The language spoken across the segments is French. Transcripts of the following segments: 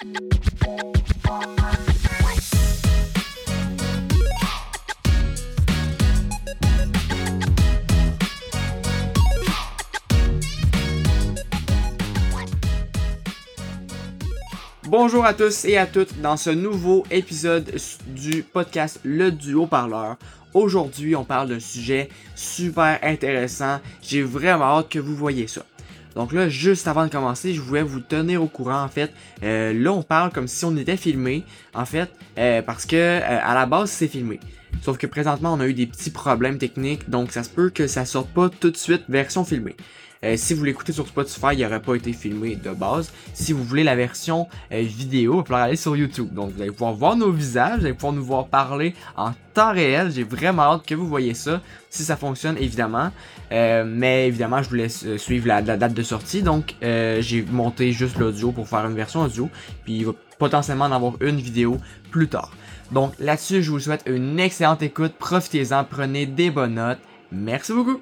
Bonjour à tous et à toutes dans ce nouveau épisode du podcast Le Duo Parleur. Aujourd'hui, on parle d'un sujet super intéressant. J'ai vraiment hâte que vous voyez ça. Donc là, juste avant de commencer, je voulais vous tenir au courant en fait. Euh, là, on parle comme si on était filmé, en fait, euh, parce que euh, à la base c'est filmé. Sauf que présentement, on a eu des petits problèmes techniques, donc ça se peut que ça sorte pas tout de suite version filmée. Euh, si vous l'écoutez sur Spotify, il n'aurait pas été filmé de base. Si vous voulez la version euh, vidéo, il va falloir aller sur YouTube. Donc vous allez pouvoir voir nos visages, vous allez pouvoir nous voir parler en temps réel. J'ai vraiment hâte que vous voyez ça, si ça fonctionne évidemment. Euh, mais évidemment, je vous laisse suivre la, la, date de sortie. Donc j'ai monté juste l'audio pour faire une version audio. Puis il va potentiellement en avoir une vidéo plus tard. Donc là-dessus, je vous souhaite une excellente écoute. Profitez-en, prenez des bonnes notes. Merci beaucoup.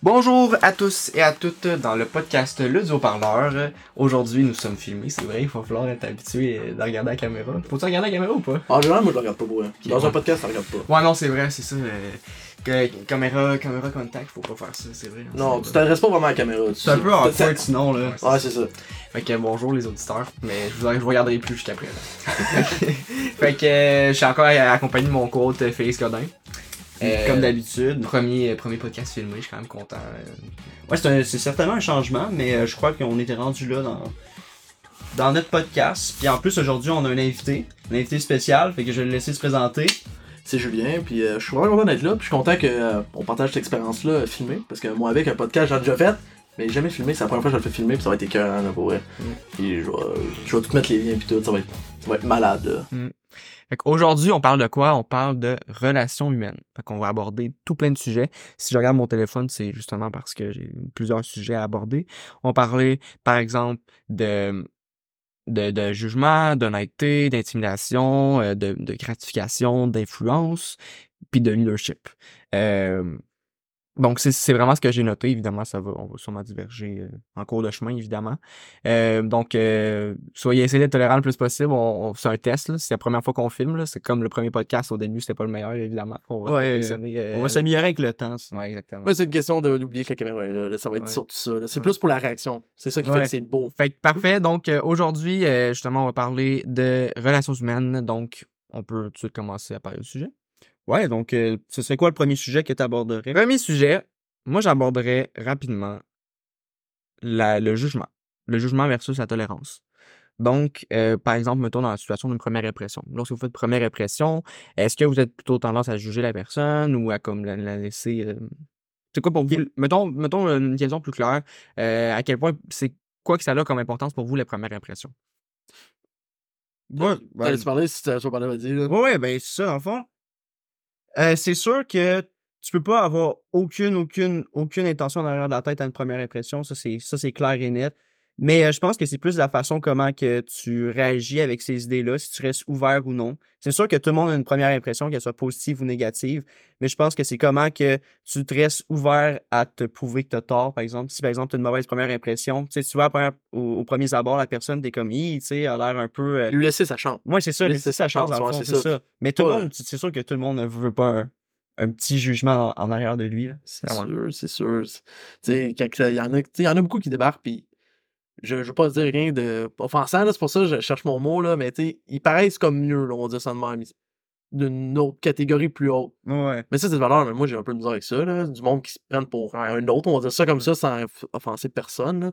Bonjour à tous et à toutes dans le podcast Le Duo Parleur. Aujourd'hui, nous sommes filmés, c'est vrai, il va falloir être habitué de regarder la caméra. Faut-tu regarder la caméra ou pas? En général, moi je la regarde pas beaucoup. Dans un podcast, ça regarde pas. Ouais, non, c'est vrai, c'est ça. Euh, que, caméra, caméra contact, faut pas faire ça, c'est vrai. Non, tu t'adresses pas vraiment à la caméra. C'est un peu en point sinon, là. Ouais, c'est ça. Fait que bonjour les auditeurs, mais je vous, je vous regarderai plus jusqu'après. fait que euh, je suis encore accompagné de mon coach Félix Godin. Euh, Comme d'habitude. Premier, premier podcast filmé, je suis quand même content. Ouais, c'est certainement un changement, mais euh, je crois qu'on était rendu là dans, dans notre podcast. Puis en plus, aujourd'hui, on a un invité, un invité spécial, fait que je vais le laisser se présenter. C'est Julien, puis euh, je suis vraiment content d'être là, puis je suis content qu'on on partage cette expérience-là filmée, parce que moi, avec un podcast, j'ai déjà fait, mais jamais filmé, c'est la première fois que je le fais filmer, puis ça va être écœurant, là, pour vrai. Mm. Puis je vais, je vais tout mettre les liens, puis tout, ça va être, ça va être malade, là. Mm. Aujourd'hui, on parle de quoi? On parle de relations humaines. Fait qu'on va aborder tout plein de sujets. Si je regarde mon téléphone, c'est justement parce que j'ai plusieurs sujets à aborder. On parlait, par exemple, de, de, de jugement, d'honnêteté, d'intimidation, euh, de, de gratification, d'influence, puis de leadership. Euh, donc, c'est vraiment ce que j'ai noté. Évidemment, ça va, on va sûrement diverger euh, en cours de chemin, évidemment. Euh, donc, euh, soyez essayez d'être tolérant le plus possible. On, c'est un test, C'est la première fois qu'on filme, C'est comme le premier podcast. Au début, c'était pas le meilleur, évidemment. On va, s'améliorer avec le temps. Ouais, exactement. Ouais, c'est une question d'oublier que la caméra Ça va être surtout ça. C'est plus pour la réaction. C'est ça qui fait que c'est beau. Fait parfait. Donc, aujourd'hui, justement, on va parler de relations humaines. Donc, on peut tout de suite commencer à parler du sujet. Ouais, donc, euh, ce serait quoi le premier sujet que tu aborderais? Premier sujet, moi, j'aborderais rapidement la, le jugement. Le jugement versus la tolérance. Donc, euh, par exemple, mettons dans la situation d'une première impression. Lorsque vous faites première impression, est-ce que vous êtes plutôt tendance à juger la personne ou à comme la, laisser. Euh, c'est quoi pour vous? Mettons, mettons une question plus claire. à quel point c'est quoi que ça a comme importance pour vous la première impression? Ouais, ben, tu parler si tu vas-y. Ouais, ben c'est ça, en fond. Euh, c'est sûr que tu peux pas avoir aucune, aucune, aucune intention derrière la tête à une première impression. Ça, c'est, ça, c'est clair et net. Mais euh, je pense que c'est plus la façon comment que tu réagis avec ces idées-là, si tu restes ouvert ou non. C'est sûr que tout le monde a une première impression, qu'elle soit positive ou négative, mais je pense que c'est comment que tu te restes ouvert à te prouver que tu as tort, par exemple. Si par exemple tu as une mauvaise première impression, tu sais, tu vois au, au, premier abord, la personne, t'es comme, tu sais, a l'air un peu. Euh Lui laisser sa chance. Oui, c'est ça, lui laisser sa chance, c'est ça. Mais tout le monde, c'est sûr que tout le monde ne veut pas un, petit jugement en, arrière de lui. C'est sûr, c'est sûr. Tu sais, il y, en a, y en a beaucoup qui débarquent, puis je, je veux pas dire rien de offensant, c'est pour ça que je cherche mon mot, là, mais ils paraissent comme mieux, là, on va dire ça de même. D'une autre catégorie plus haute. Ouais. Mais ça, c'est de valeur, mais moi, j'ai un peu de misère avec ça, là. Du monde qui se prennent pour un autre, on va dire ça comme ça sans offenser personne, là.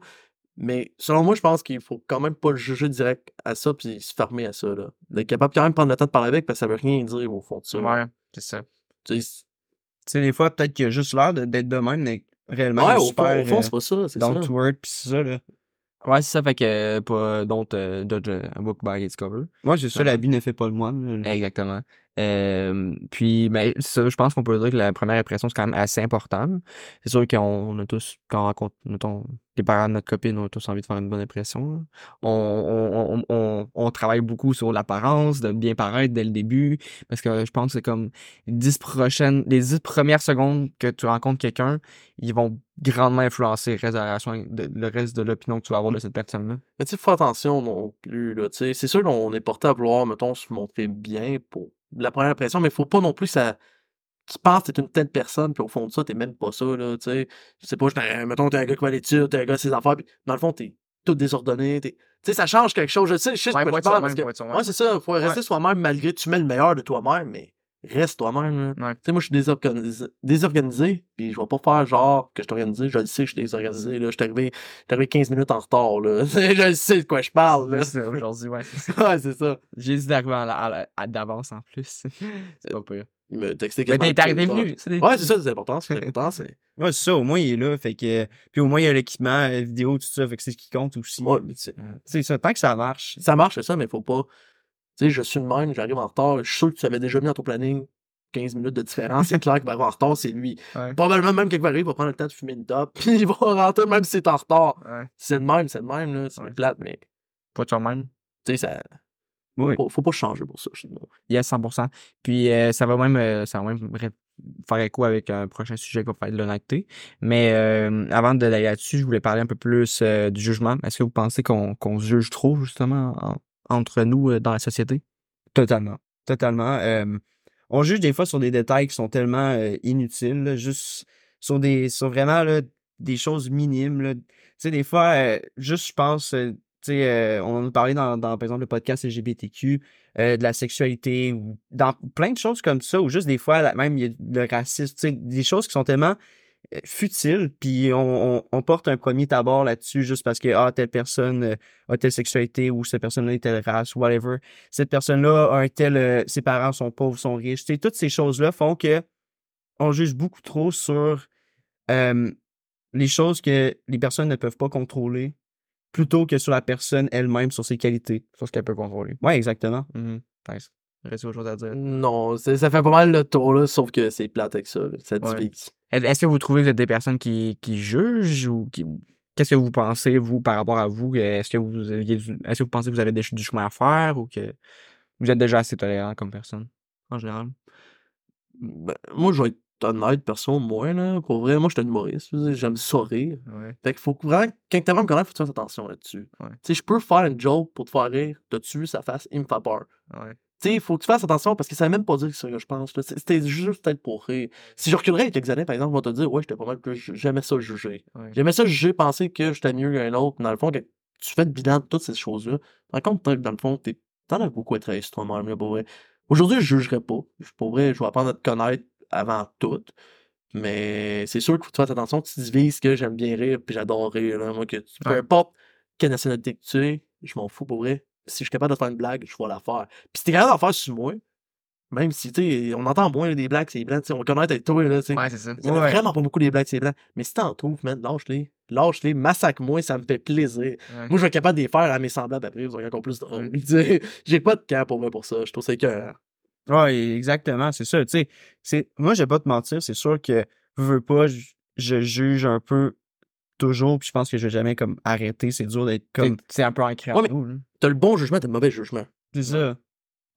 Mais selon moi, je pense qu'il faut quand même pas le juger direct à ça puis se fermer à ça. Là. D'être capable quand même prendre le temps de parler avec parce que ça veut rien dire au fond de ça. Ouais, c'est ça. Tu sais, des fois, peut-être qu'il y a juste l'air d'être de même, mais réellement, ouais, au fond, au fond c'est pas ça. C'est ça. Don't word pis ça, là. Ouais, c'est ça, fait que euh, pas d'autres euh, a book by its cover. Moi, c'est ça, la vie ne fait pas le moine. Exactement. Euh, puis, ben, ça, je pense qu'on peut dire que la première impression, c'est quand même assez important. C'est sûr qu'on a tous, quand on rencontre, mettons, les parents de notre copine ont tous envie de faire une bonne impression. là. On, travaille beaucoup sur l'apparence, de bien paraître dès le début, parce que je pense que c'est comme les dix prochaines, les dix premières secondes que tu rencontres quelqu'un, ils vont grandement influencer le reste de l'opinion que tu vas avoir de cette personne-là. Mais tu faut attention non plus, là. C'est sûr qu'on est porté à vouloir, mettons, se montrer bien pour la première impression, mais faut pas non plus ça... Tu penses que t'es une telle personne, puis au fond de ça, t'es même pas ça, là, tu sais. Je sais pas, un- mettons, t'es un gars qui va à l'étude, t'es un gars de ses affaires, puis dans le fond, t'es tout désordonné, t'es... Tu sais, ça change quelque chose, je sais, je sais Ouais, que parle, parce que... Ouais, c'est ça, faut rester soi-même malgré tu mets le meilleur de toi-même, mais reste toi-même. Ouais. Tu sais, moi, je suis désorganisé, désorganisé, puis je vais pas faire genre que je suis organisé, je le sais que je suis désorganisé, là. Je suis arrivé, arrivé 15 minutes en retard, là. je le sais de quoi je parle, là. C'est ça, Aujourd'hui, ouais. c'est ça. Ouais, c'est ça. J'ai dit d'arriver à à à- d'avance en plus. c'est pas pire. Il me textait Mais t'es arrivé venu. des- Ouais, c'est ça, c'est important, c'est important, c'est... Ouais, c'est ça, au moins il est là, fait que. Puis au moins il y a l'équipement, la vidéo, tout ça, fait que c'est ce qui compte aussi. Ouais, mais sais, C'est ça, tant que ça marche. ça marche, c'est ça, mais faut pas... Tu sais, je suis le même, j'arrive en retard, je suis sûr que tu avais déjà mis dans ton planning 15 minutes de différence, c'est clair qu'il va arriver en retard, c'est lui. Ouais. Probablement même qu'il va arriver, il va prendre le temps de fumer une top, puis il va rentrer même si c'est en retard. Ouais. C'est le même, c'est le même, là, c'est plate, mais... Pas toi-même. Tu sais, ça... Oui. Faut, faut pas changer pour ça, je dis. Yes, 100%. Puis euh, ça va même, euh, ça va même faire écho avec un prochain sujet qui va faire de l'honnêteté. Mais euh, avant d'aller là-dessus, je voulais parler un peu plus euh, du jugement. Est-ce que vous pensez qu'on se juge trop, justement, en- entre nous euh, dans la société? Totalement. Totalement. On juge des fois sur des détails qui sont tellement inutiles, là, juste sur des sur vraiment là, des choses minimes. là. Tu sais, des fois, juste je pense, euh, on a parlé dans, par exemple, le podcast LGBTQ, euh, de la sexualité, ou dans plein de choses comme ça, ou juste des fois, même il y a le racisme, des choses qui sont tellement euh, futiles, puis on, porte un premier tabord là-dessus juste parce que, ah, telle personne a telle sexualité, ou cette personne-là est telle race, whatever. Cette personne-là a un tel, ses parents sont pauvres, sont riches. Toutes ces choses-là font que on juge beaucoup trop sur les choses que les personnes ne peuvent pas contrôler plutôt que sur la personne elle-même, sur ses qualités, sur ce qu'elle peut contrôler. Ouais, exactement. Nice. Reste autre chose à dire? Non, ça fait pas mal le tour, là, sauf que c'est plate avec ça, là, ça Ouais. Est-ce que vous trouvez que vous êtes des personnes qui, qui jugent ou qui. Qu'est-ce que vous pensez, vous, par rapport à vous? Est-ce que vous aviez du- est-ce que vous pensez que vous avez des- du chemin à faire ou que vous êtes déjà assez tolérant comme personne, en général? Ben, moi, je vais être honnête, perso, moi, là. Pour vrai, moi, je suis un humoriste. J'aime ça rire. Ouais. Fait qu'il faut que vraiment, quand t'as me connaître, faut que tu fasses attention là-dessus. Ouais. Tu sais, je peux faire une joke pour te faire rire, t'as-tu vu sa face, il me fait peur. Ouais. Tu sais, il faut que tu fasses attention parce que ça veut même pas dire ce que je pense. C'était juste peut-être pour rire. Si je reculerais quelques années, par exemple, on va te dire, ouais, j'étais pas mal plus. J'aimais ça juger. J'aimais ça juger, penser que j'étais mieux qu'un autre. Dans le fond, tu fais le bilan de toutes ces choses-là, te compte que dans le fond, t'es- t'en as beaucoup à travailler sur toi-même, là, pour vrai. Aujourd'hui, je jugerai pas. Pour vrai, je vais apprendre à te connaître avant tout. Mais c'est sûr qu'il faut que tu fasses attention, tu divises que j'aime bien rire, puis j'adore rire. Là. Moi, que tu- peu Ouais. importe quelle nationalité que tu es, je m'en fous pour vrai. Si je suis capable de faire une blague, je vais la faire. Puis si t'es capable d'en faire sur moi, même si, tu sais, on entend moins des blagues, c'est blanc, tu sais, on connaît avec toi, là, tu sais. Ouais, c'est ça. En a vraiment pas beaucoup des blagues, c'est blanc. Mais si t'en trouves, man, lâche-les. Lâche-les, massacre-moi, ça me fait plaisir. Ouais. Moi, je vais être capable de les faire à mes semblables après, vont être encore plus. Ouais. Sais, J'ai pas de camp pour moi pour ça. Je trouve ça que. Ouais, exactement, c'est ça. Tu sais, c'est, moi, je vais pas te mentir, c'est sûr que, je veux pas, je, je juge un peu toujours, puis je pense que je vais jamais comme arrêter. C'est dur d'être comme. C'est un peu ancré Ouais. T'as le bon jugement, t'as le mauvais jugement. C'est ça.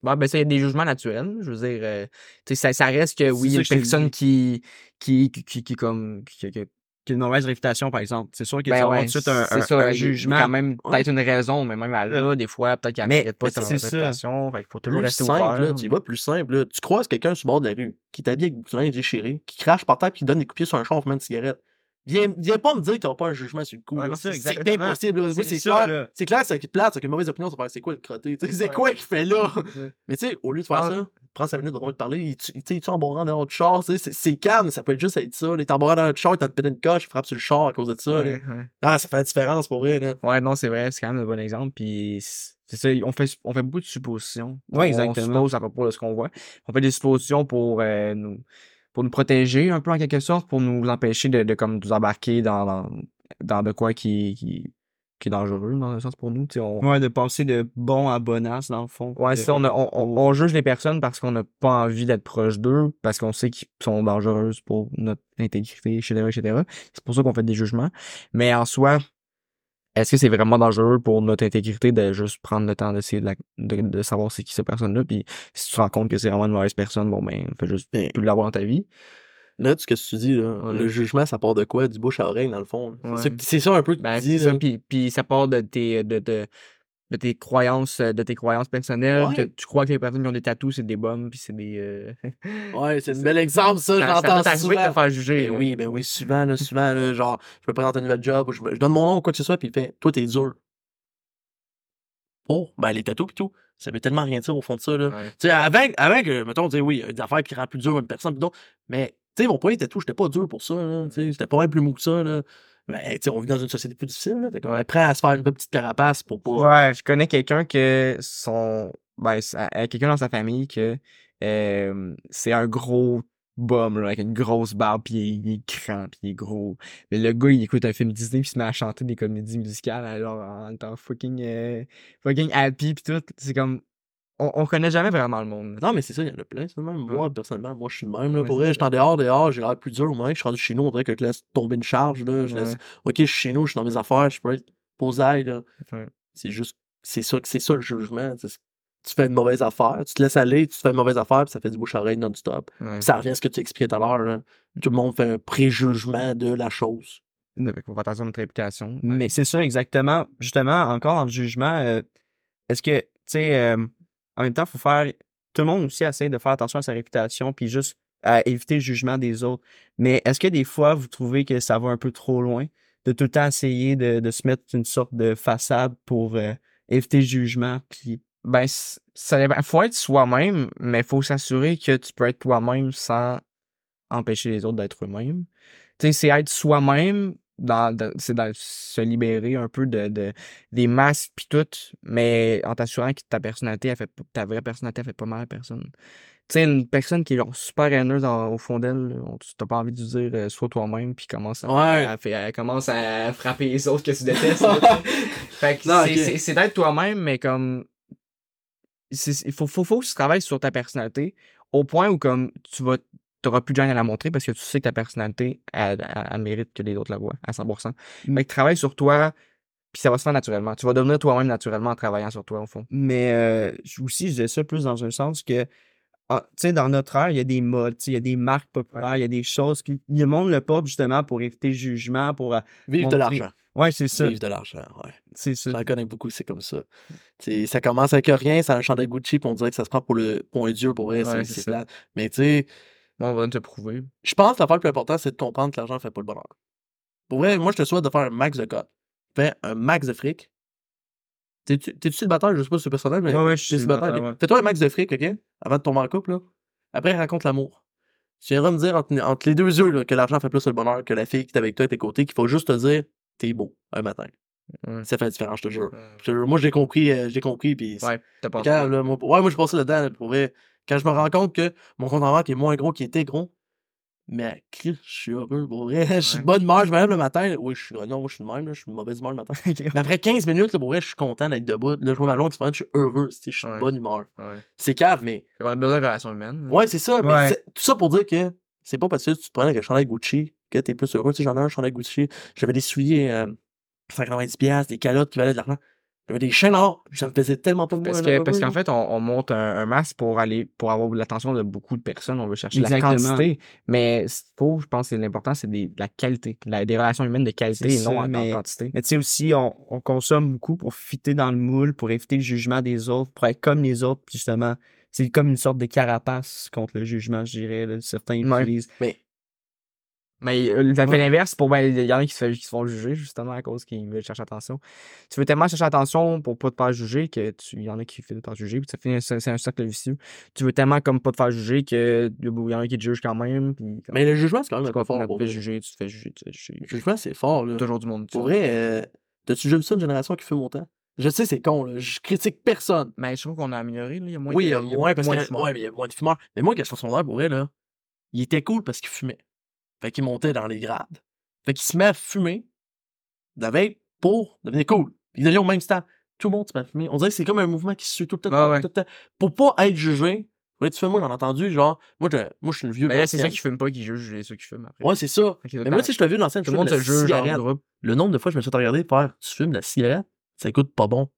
Bon, ben, ça, il y a des jugements naturels. Je veux dire, euh, tu sais, ça, ça reste que oui, il y a une personne qui, qui, qui, qui, qui, comme, qui, qui- qui a une mauvaise réputation, par exemple. C'est sûr qu'il Ben y a ouais, tout de suite un, c'est un- ça, un il y a- jugement. il a quand même peut-être une raison, mais même à là, des fois, peut-être qu'elle Mais- mérite pas ça. réputation. Fait qu'il faut toujours Plus rester simple, ouvert. là, tu vas plus simple. Là. Tu croises quelqu'un sur le bord de la rue qui t'habille avec linge déchiré, qui crache par terre, puis qui donne des coups de pied sur un champ en fumant une cigarette. Viens, viens pas me dire que t'as pas un jugement sur le coup. Ouais, c'est impossible. C'est clair, c'est clair, c'est plate, c'est une mauvaise opinion, va c'est quoi le crotté. C'est Ouais. quoi qu'il fait là? Mais tu sais, au lieu de faire Ah. ça, prends 5 minutes te parler, il tu sais, tu en borrant dans notre char, c'est- calme, ça peut être juste être ça. Est en borrant dans notre char, il t'a pété une coche, il frappe sur le char à cause de ça. là. Ouais, ouais. Ah, ça fait la différence pour vrai. Là. Ouais, non, c'est vrai, c'est quand même un bon exemple. Puis c'est ça, on fait, on fait beaucoup de suppositions. Ouais, On exactement. suppose à propos de ce qu'on voit. On fait des suppositions pour euh, nous pour nous protéger un peu en quelque sorte, pour nous empêcher de, de comme nous embarquer dans, dans, dans de quoi qui, qui, qui est dangereux dans un sens pour nous. On, Ouais, de passer de bon à bonasse, dans le fond. Ouais, De- c'est ça, on, a- on, on- juge les personnes parce qu'on n'a pas envie d'être proche d'eux, parce qu'on sait qu'ils sont dangereuses pour notre intégrité, etc., etc. C'est pour ça qu'on fait des jugements. Mais en soi, est-ce que c'est vraiment dangereux pour notre intégrité de juste prendre le temps d'essayer de, la- de, de savoir c'est qui cette personne-là? Puis si tu te rends compte que c'est vraiment une mauvaise personne, bon ben, fais juste Ben, plus l'avoir dans ta vie. Là, ce que tu dis, là, Ouais. le jugement, ça part de quoi? Du bouche à oreille, dans le fond. Ouais. C'est ça- ça un peu que Ben, tu dis. c'est ça. Puis, puis ça part de tes, de, de, de tes croyances, euh, de tes croyances personnelles. Ouais. Que tu crois que les personnes qui ont des tatous, c'est des bombes, puis c'est des. euh, Ouais, c'est un bel exemple, ça, ça, ça j'entends de souvent. te faire juger. Ben oui, ben oui, souvent, là, souvent, là, genre, je me présente un nouvel job, ou je, donne mon nom ou quoi que ce soit, puis il fait, toi, t'es dur. Oh, ben les tatous pis tout, ça veut tellement rien dire au fond de ça, là. Ouais. Tu sais, avant, avant que, mettons, sais, oui, il y a des affaires qui rendent plus dur une personne, d'autres, mais, sais, mon premier tatou, j'étais pas dur pour ça, j'étais pas mal plus mou que ça, là. Mais, on vit dans une société plus difficile, là, fait qu'on apprend à se faire une petite carapace pour pas... Ouais, je connais quelqu'un que son. Ben, quelqu'un dans sa famille que euh, c'est un gros bum, là, avec une grosse barbe, puis il, est- est grand, puis il est gros. Mais le gars, il écoute un film Disney, puis se met à chanter des comédies musicales, alors en étant fucking, euh, fucking happy, puis tout. C'est comme. On, on connaît jamais vraiment le monde. Non, mais c'est ça, il y en a plein, c'est le même. Moi, personnellement, moi, je suis le même, là. Ouais, Pour vrai, je suis en dehors, dehors, j'ai l'air plus dur, moi. Je suis rendu chez nous, on dirait que je laisse tomber une charge, là. Je laisse, ok, je suis chez nous, je suis dans mes affaires, je peux être posé, là. Ouais. C'est juste, c'est ça, c'est ça le jugement. c'est- Tu fais une mauvaise affaire, tu te laisses aller, tu fais une mauvaise affaire, puis ça fait du bouche à oreille non-stop. Ça revient à ce que tu expliquais tout à l'heure. Tout le monde fait un préjugement de la chose. Fait attention à notre réputation. Mais c'est ça, exactement. Justement, encore le jugement, euh, est-ce que, tu sais, euh, en même temps, faut faire. Tout le monde aussi essaie de faire attention à sa réputation, puis juste à éviter le jugement des autres. Mais est-ce que des fois, vous trouvez que ça va un peu trop loin de tout le temps essayer de, se mettre une sorte de façade pour euh, éviter le jugement, puis Ben, ça dépend. Faut être soi-même, mais faut s'assurer que tu peux être toi-même sans empêcher les autres d'être eux-mêmes. Tu sais, c'est être soi-même, dans, dans- c'est dans- se libérer un peu de, de des masques pis tout, mais en t'assurant que ta personnalité, elle fait, ta vraie personnalité, elle fait pas mal à personne. Tu sais, une personne qui est genre super haineuse au fond d'elle, t'as pas envie de dire euh, sois toi-même puis commence à, Ouais. elle, fait- elle commence à frapper les autres que tu détestes. fait que c'est- d'être toi-même, mais comme il faut, faut, faut que tu travailles sur ta personnalité au point où comme tu vas t'auras plus de gêne à la montrer parce que tu sais que ta personnalité elle, elle- elle mérite que les autres la voient à 100%. Mais travaille sur toi puis ça va se faire naturellement. Tu vas devenir toi-même naturellement en travaillant sur toi au fond. Mais euh, aussi, je disais ça plus dans un sens que, ah, tu sais, dans notre ère, il y a des modes, tu sais, il y a des marques populaires, il y a des choses qui. Le monde le porte justement pour éviter le jugement, pour. euh, Vive de l'argent. Ouais, c'est ça. Vive de l'argent, ouais. C'est ça. J'en connais beaucoup, c'est comme ça. T'sais, ça commence avec rien, ça a un chandail Gucci, puis on dirait que ça se prend pour, le, pour un dieu, pour vrai, c'est- Ouais, c'est plate. Mais tu sais, on va te prouver. je pense que l'affaire le plus importante, c'est de comprendre que l'argent ne fait pas le bonheur. Pour vrai, moi, je te souhaite de faire un max de cotes. Fais un max de fric. T'es-tu célibataire? Je sais pas si c'est personnel, mais Ouais, ouais, je suis t'es célibataire. ouais. Fais-toi un max de fric, OK? Avant de tomber en couple, là. Après, raconte l'amour. Tu viendras me dire entre, entre les deux yeux là, que l'argent fait plus le bonheur que la fille qui est avec toi à tes côtés, qu'il faut juste te dire t'es beau un matin. Ouais. Ça fait la différence, je te jure. Je te jure. Moi, j'ai compris, euh, j'ai compris, puis Ouais, t'as là, moi, ouais, moi, je passais là-dedans, là, pour vrai. Quand je me rends compte que mon compte en banque est moins gros qu'il était gros, mais je suis heureux, pour vrai. Je suis de bonne humeur, je me lève le matin. Oui, je suis, non, moi, je suis de même, là, je suis de mauvaise humeur le matin. Mais après 15 minutes, là, pour vrai, je suis content d'être debout. Là, je vois ma longue je suis heureux, je suis de Ouais. bonne humeur. Ouais. C'est cave, mais On a besoin de relations humaines. ouais, c'est ça. Mais c'est- tout ça pour dire que c'est pas parce que tu te prends avec un chandail Gucci que t'es plus heureux. Tu sais, j'en ai un chandail Gucci. J'avais des souliers, euh, 50 piastres, des calottes qui valaient de l'argent. J'avais des chaînes or. Ça me faisait tellement pas Parce que parce qu'en fait, on, on monte un, un masque pour aller pour avoir l'attention de beaucoup de personnes. On veut chercher Exactement. la quantité. Mais ce qu'il faut, je pense que l'important, c'est de la qualité. La- des relations humaines de qualité et non ça, en, mais- quantité. Mais tu sais aussi, on, on consomme beaucoup pour fitter dans le moule, pour éviter le jugement des autres, pour être comme les autres, justement, c'est comme une sorte de carapace contre le jugement, je dirais. là. Certains Ouais. utilisent. Mais Mais euh, ça fait l'inverse pour ben, il y en a qui se, fait- qui se font juger justement à cause qu'ils veulent chercher attention. Tu veux tellement chercher attention pour pas te faire juger que tu il y en a qui finissent par te juger puis ça finit c'est un cercle vicieux. Tu veux tellement comme pas te faire juger que il y en a qui te jugent quand même puis Mais le jugement, c'est quand tu même un peu fort. pour te vrai. juger, tu te fais juger, tu te fais juger. Le jugement, c'est fort, là. Toujours du monde. Pour vrai, euh, t'as-tu déjà vu ça, une génération qui fume autant? Je sais, c'est con, là. Je critique personne. Mais je trouve qu'on a amélioré là, il y a moins oui, de- il y a moins, parce moins que, de fumeurs. mais il y a moins de fumeurs. Mais moi, en secondaire, pour vrai, là, il était cool parce qu'il fumait. Fait qu'il montait dans les grades. Fait qu'il se met à fumer. De la vape, pour devenir cool. Ils deviennent au même stade. Tout le monde se met à fumer. On dirait que c'est comme un mouvement qui se suit tout le temps. Ouais, ouais. tout le temps. Pour pas être jugé, ouais, tu fais, moi, j'en ai entendu, genre, moi, je, moi, je suis le vieux. Mais là, c'est ceux qui fument pas qui jugent les ceux qui fument après. Ouais, c'est ça. Mais moi, sais, je t'ai vu dans la scène, tout le monde de se juge. Le nombre de fois, je me suis regardé faire, tu fumes de la cigarette, ça goûte pas bon.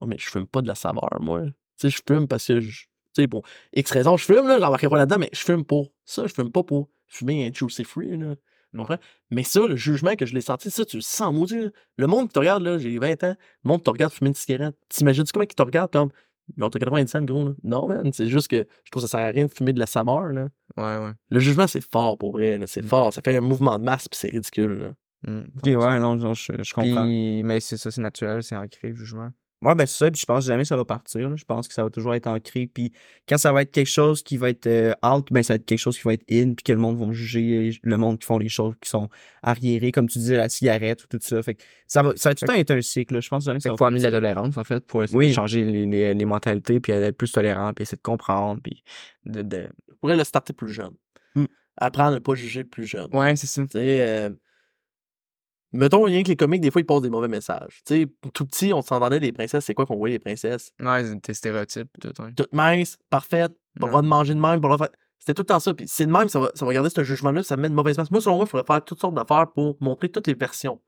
Oh, mais je fume pas de la saveur, moi. Tu sais, je fume parce que, je- tu sais, pour X raisons, je fume, là, j'embarquerai pas là-dedans, mais je fume pour ça, je fume pas pour fumer un juicy free, là. Comprends? Mais ça, le jugement que je l'ai senti, ça, tu le sens, maudit, là. Le monde qui te regarde, là, j'ai 20 ans, le monde qui te regarde fumer une cigarette. T'imagines-tu comment ils te regardent comme, ils ont 90 cents, gros, là? Non, man, c'est juste que je trouve que ça sert à rien de fumer de la saveur, là. Ouais, ouais. Le jugement, c'est fort, pour vrai, là. C'est Mm. fort. Ça fait un mouvement de masse, pis c'est ridicule, là. Mm. Ouais, non, non, je, je comprends. Puis, mais c'est ça, c'est naturel, c'est ancré, le jugement. Ouais, ben c'est ça, puis je pense jamais ça va partir. là. Je pense que ça va toujours être ancré. Puis quand ça va être quelque chose qui va être euh, out, ben ça va être quelque chose qui va être in, puis que le monde va me juger euh, le monde qui font les choses qui sont arriérées, comme tu disais, la cigarette ou tout ça. Fait que ça va, ça va tout le temps être un cycle. là. Je pense jamais que ça Fait va qu'il faut amener la tolérance, en fait, pour essayer Oui. de changer les, les, les mentalités, puis être plus tolérant, puis essayer de comprendre, puis de... de... Je pourrais le starter plus jeune. Mm. Apprendre à ne pas juger plus jeune. Ouais, c'est ça. Mettons rien que les comiques, des fois, ils posent des mauvais messages. Tu sais, tout petit, on s'entendait les princesses, c'est quoi qu'on voyait les princesses? Ouais, c'est tes stéréotypes, tout, ouais. Toutes minces, parfaites, pas le droit de manger de même, pas le droit de faire- C'était tout le temps ça. Puis c'est de même, ça va, ça va garder ce jugement-là, ça met une mauvaise masse. Moi, selon moi, il faudrait faire toutes sortes d'affaires pour montrer toutes les versions.